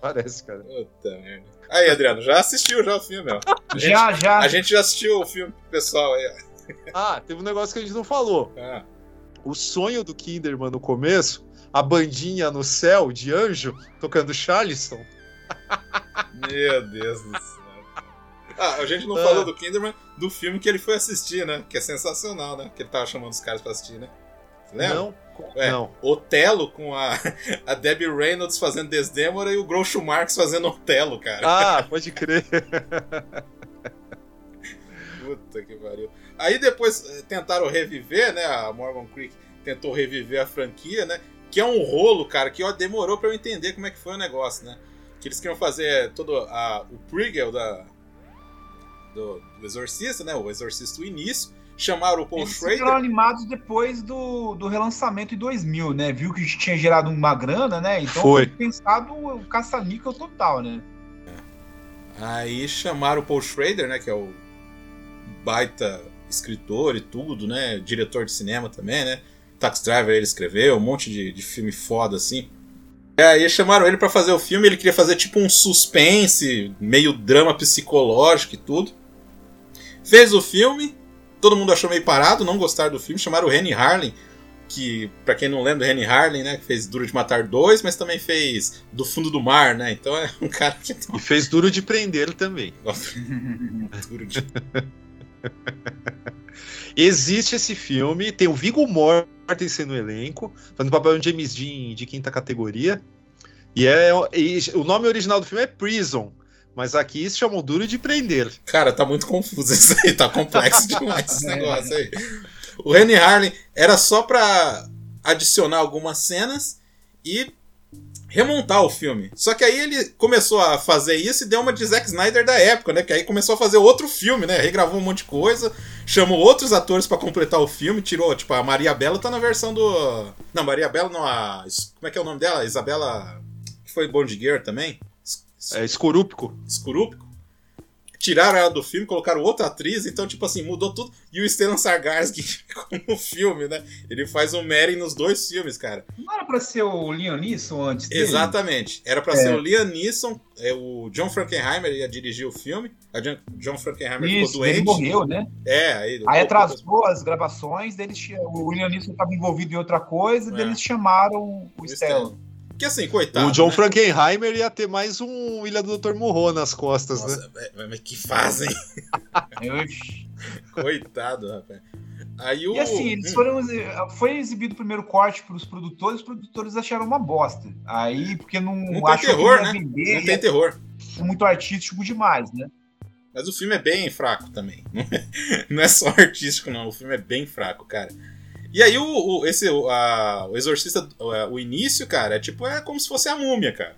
Parece, cara. Puta merda. Aí, Adriano, já assistiu já o filme, ó. A gente, Já, já. a gente já assistiu o filme pro pessoal aí, ó. Ah, teve um negócio que a gente não falou. Ah, O sonho do Kinderman no começo, a bandinha no céu de anjo tocando Charleston. meu Deus do céu. Ah, a gente não Ah. falou do Kinderman, do filme que ele foi assistir, né? Que é sensacional, né? Que ele tava chamando os caras pra assistir, né? Lembra? Não, É, não. Otelo com a, a Debbie Reynolds fazendo Desdemona e o Groucho Marx fazendo Otelo, cara. Ah, pode crer. Puta que pariu. Aí depois eh, tentaram reviver, né? A Morgan Creek tentou reviver a franquia, né? Que é um rolo, cara, que ó, demorou pra eu entender como é que foi o negócio, né? Que eles queriam fazer todo a, o prequel da, do, do Exorcista, né? O Exorcista do início. Chamaram o Paul Eles foram Schrader. animados depois do, do relançamento em 2000, né? Viu que tinha gerado uma grana, né? Então Foi. pensado o caça-níquel total, né? Aí chamaram o Paul Schrader, né? Que é o baita escritor e tudo, né? Diretor de cinema também, né? Tax Driver ele escreveu, um monte de, de filme foda assim. E aí chamaram ele pra fazer o filme, ele queria fazer tipo um suspense, meio drama psicológico e tudo. Fez o filme, todo mundo achou meio parado, não gostaram do filme, chamaram o Rennie Harlin, que pra quem não lembra, o Rennie Harlin, né, que fez Duro de Matar 2, mas também fez Do Fundo do Mar, né? Então é um cara que E fez duro de prender também. Duro de Existe esse filme, tem o Viggo Mortensen no elenco, fazendo papel de James Dean de quinta categoria. E é e o nome original do filme é Prison, mas aqui se chama Duro de Prender. Cara, tá muito confuso isso aí, tá complexo demais esse negócio aí. O Rennie Harlin era só pra adicionar algumas cenas e remontar o filme. Só que aí ele começou a fazer isso e deu uma de Zack Snyder da época, né? Que aí começou a fazer outro filme, né? Regravou um monte de coisa, chamou outros atores pra completar o filme, tirou, tipo, a Maria Bela tá na versão do. Não, Maria Bela não, a. Como é que é o nome dela? Isabela. Que foi Bond Gear também? É escorúpico. Escurúpico. Tiraram ela do filme, colocaram outra atriz, então, tipo assim, mudou tudo. E o Stellan Sargarsky ficou no filme, né? Ele faz o Merry nos dois filmes, cara. Não era pra ser o Liam Neeson antes dele? Exatamente. Era pra É. ser o Liam Neeson, é, o John Frankenheimer ia dirigir o filme. A John, John Frankenheimer Isso, ficou ele doente. morreu, né? É, aí. Aí atrasou as gravações, deles, o William Neeson estava envolvido em outra coisa, É. deles chamaram o O Stellan. Que assim, coitado. o John né? Frankenheimer ia ter mais um Ilha do Dr. Morro nas costas, né? Nossa, é, mas que fazem? Oxi. Coitado, rapaz. Aí o. E assim, eles Hum, foram. Foi exibido o primeiro corte para os produtores, os produtores acharam uma bosta. Aí, porque não, Não tem terror, que ia né? vender, Não tem terror. ia muito artístico demais, né? Mas o filme é bem fraco também. Não é só artístico, não. O filme é bem fraco, cara. E aí o, o- esse, o, a- o Exorcista, o, o início, cara, é tipo, é como se fosse a múmia, cara.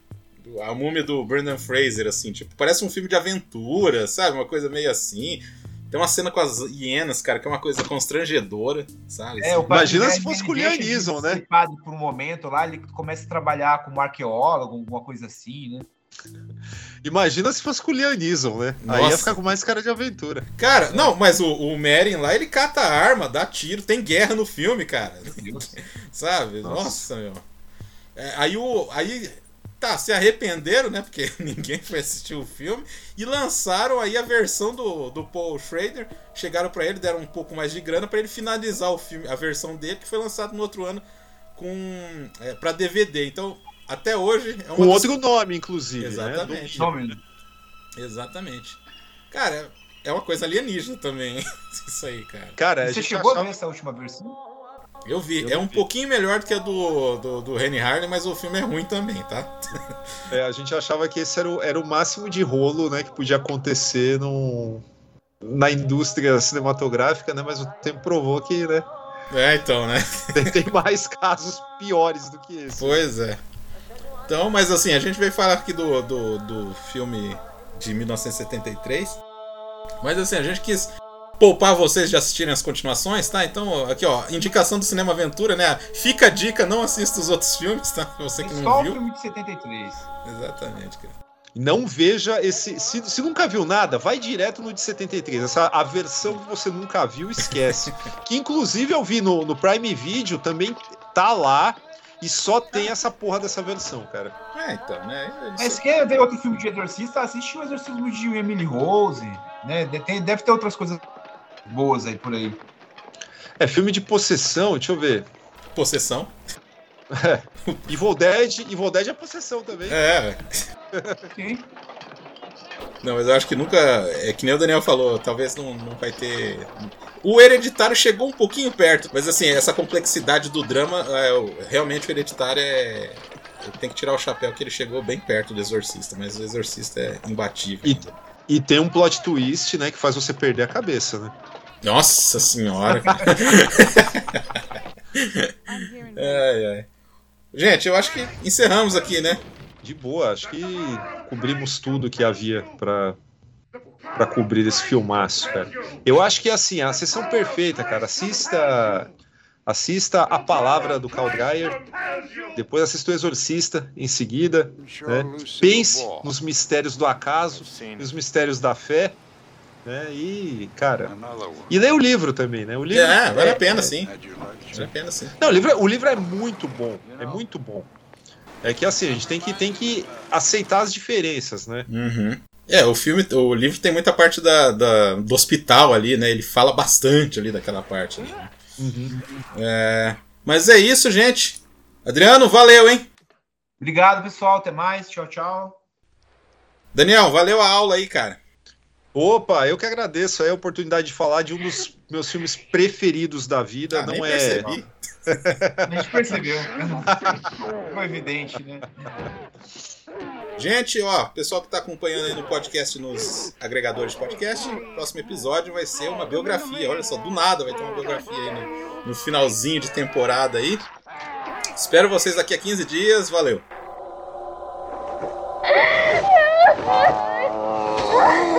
A múmia do Brendan Fraser, assim, tipo, parece um filme de aventura, sabe? Uma coisa meio assim. Tem uma cena com as hienas, cara, que é uma coisa constrangedora, sabe? É, o Imagina se fosse com o ser né? por um momento lá, ele começa a trabalhar como arqueólogo, alguma coisa assim, né? Imagina se fosse com o Liam Neeson, né? Aí Nossa. ia ficar com mais cara de aventura. Cara, não, mas o, o lá, ele cata a arma, dá tiro, tem guerra no filme, cara. Sabe? Nossa, meu. É, aí o. Aí. Tá, se arrependeram, né? Porque ninguém foi assistir o filme. E lançaram aí a versão do, do Paul Schrader. Chegaram pra ele, deram um pouco mais de grana pra ele finalizar o filme, a versão dele, que foi lançado no outro ano com. É, pra DVD. Então, até hoje é uma Com das- outro nome, inclusive. Exatamente. Né? Exatamente. Cara, é uma coisa alienígena também, isso aí, cara. Cara, a Você chegou a achava- ver essa última versão? Eu vi. Eu é um vi. pouquinho melhor do que a do, do, do Rennie Harley, mas o filme é ruim também, tá? É, a gente achava que esse era o, era o máximo de rolo né, que podia acontecer no, na indústria cinematográfica, né? Mas o tempo provou que né, É, então, né? tem, tem mais casos piores do que esse. Pois é. Então, mas assim, a gente veio falar aqui do, do, do filme de 1973. Mas assim, a gente quis poupar vocês de assistirem as continuações, tá? Então, aqui ó, indicação do Cinema Aventura, né? Fica a dica, não assista os outros filmes, tá? Você que Só não o viu. filme de 73. Exatamente, cara. Não veja esse. Se, se nunca viu nada, vai direto no de 73. Essa, a versão que você nunca viu, esquece. que inclusive eu vi no, no Prime Video, também tá lá. E só tem essa porra dessa versão, cara. É, então, né? Mas se quer ver outro filme de exorcista, assiste o Exorcismo de Emily Rose, né? Tem- deve ter outras coisas boas aí por aí. É filme de possessão, deixa eu ver. Possessão. Evil Dead, Evil Dead é possessão também. É, Ok? Não, mas eu acho que nunca. É que nem o Daniel falou, talvez não, não vai ter. O Hereditário chegou um pouquinho perto, mas assim, essa complexidade do drama, é, realmente o Hereditário é. Tem que tirar o chapéu que ele chegou bem perto do Exorcista, mas o Exorcista é imbatível. E, e tem um plot twist, né, que faz você perder a cabeça, né? Nossa senhora! ai, ai. Gente, eu acho que encerramos aqui, né? De boa, acho que cobrimos tudo que havia pra para cobrir esse filmaço, cara. Eu acho que assim, a sessão perfeita, cara. Assista assista a palavra do Carl Dreyer, depois assista o Exorcista em seguida, né? Pense nos mistérios do acaso, nos mistérios da fé, né? E, cara, e leia o livro também, né? O livro É, vale a pena sim. Vale a pena sim. Não, o livro, é- o livro é muito bom. É muito bom. É que assim, a gente tem que, tem que aceitar as diferenças, né? Uhum. É, o filme, o livro tem muita parte da, da- do hospital ali, né? Ele fala bastante ali daquela parte. ali, né? É, mas é isso, gente. Adriano, valeu, hein? Obrigado, pessoal. Até mais. Tchau, tchau. Daniel, valeu a aula aí, cara. Opa, eu que agradeço aí a oportunidade de falar de um dos meus filmes preferidos da vida. Ah, nem não é. percebi. A gente percebeu. Foi evidente, né? Gente, ó, pessoal que está acompanhando aí no podcast, nos agregadores de podcast, o próximo episódio vai ser uma biografia. Olha só, do nada vai ter uma biografia aí no, no finalzinho de temporada aí. Espero vocês daqui a 15 dias. Valeu!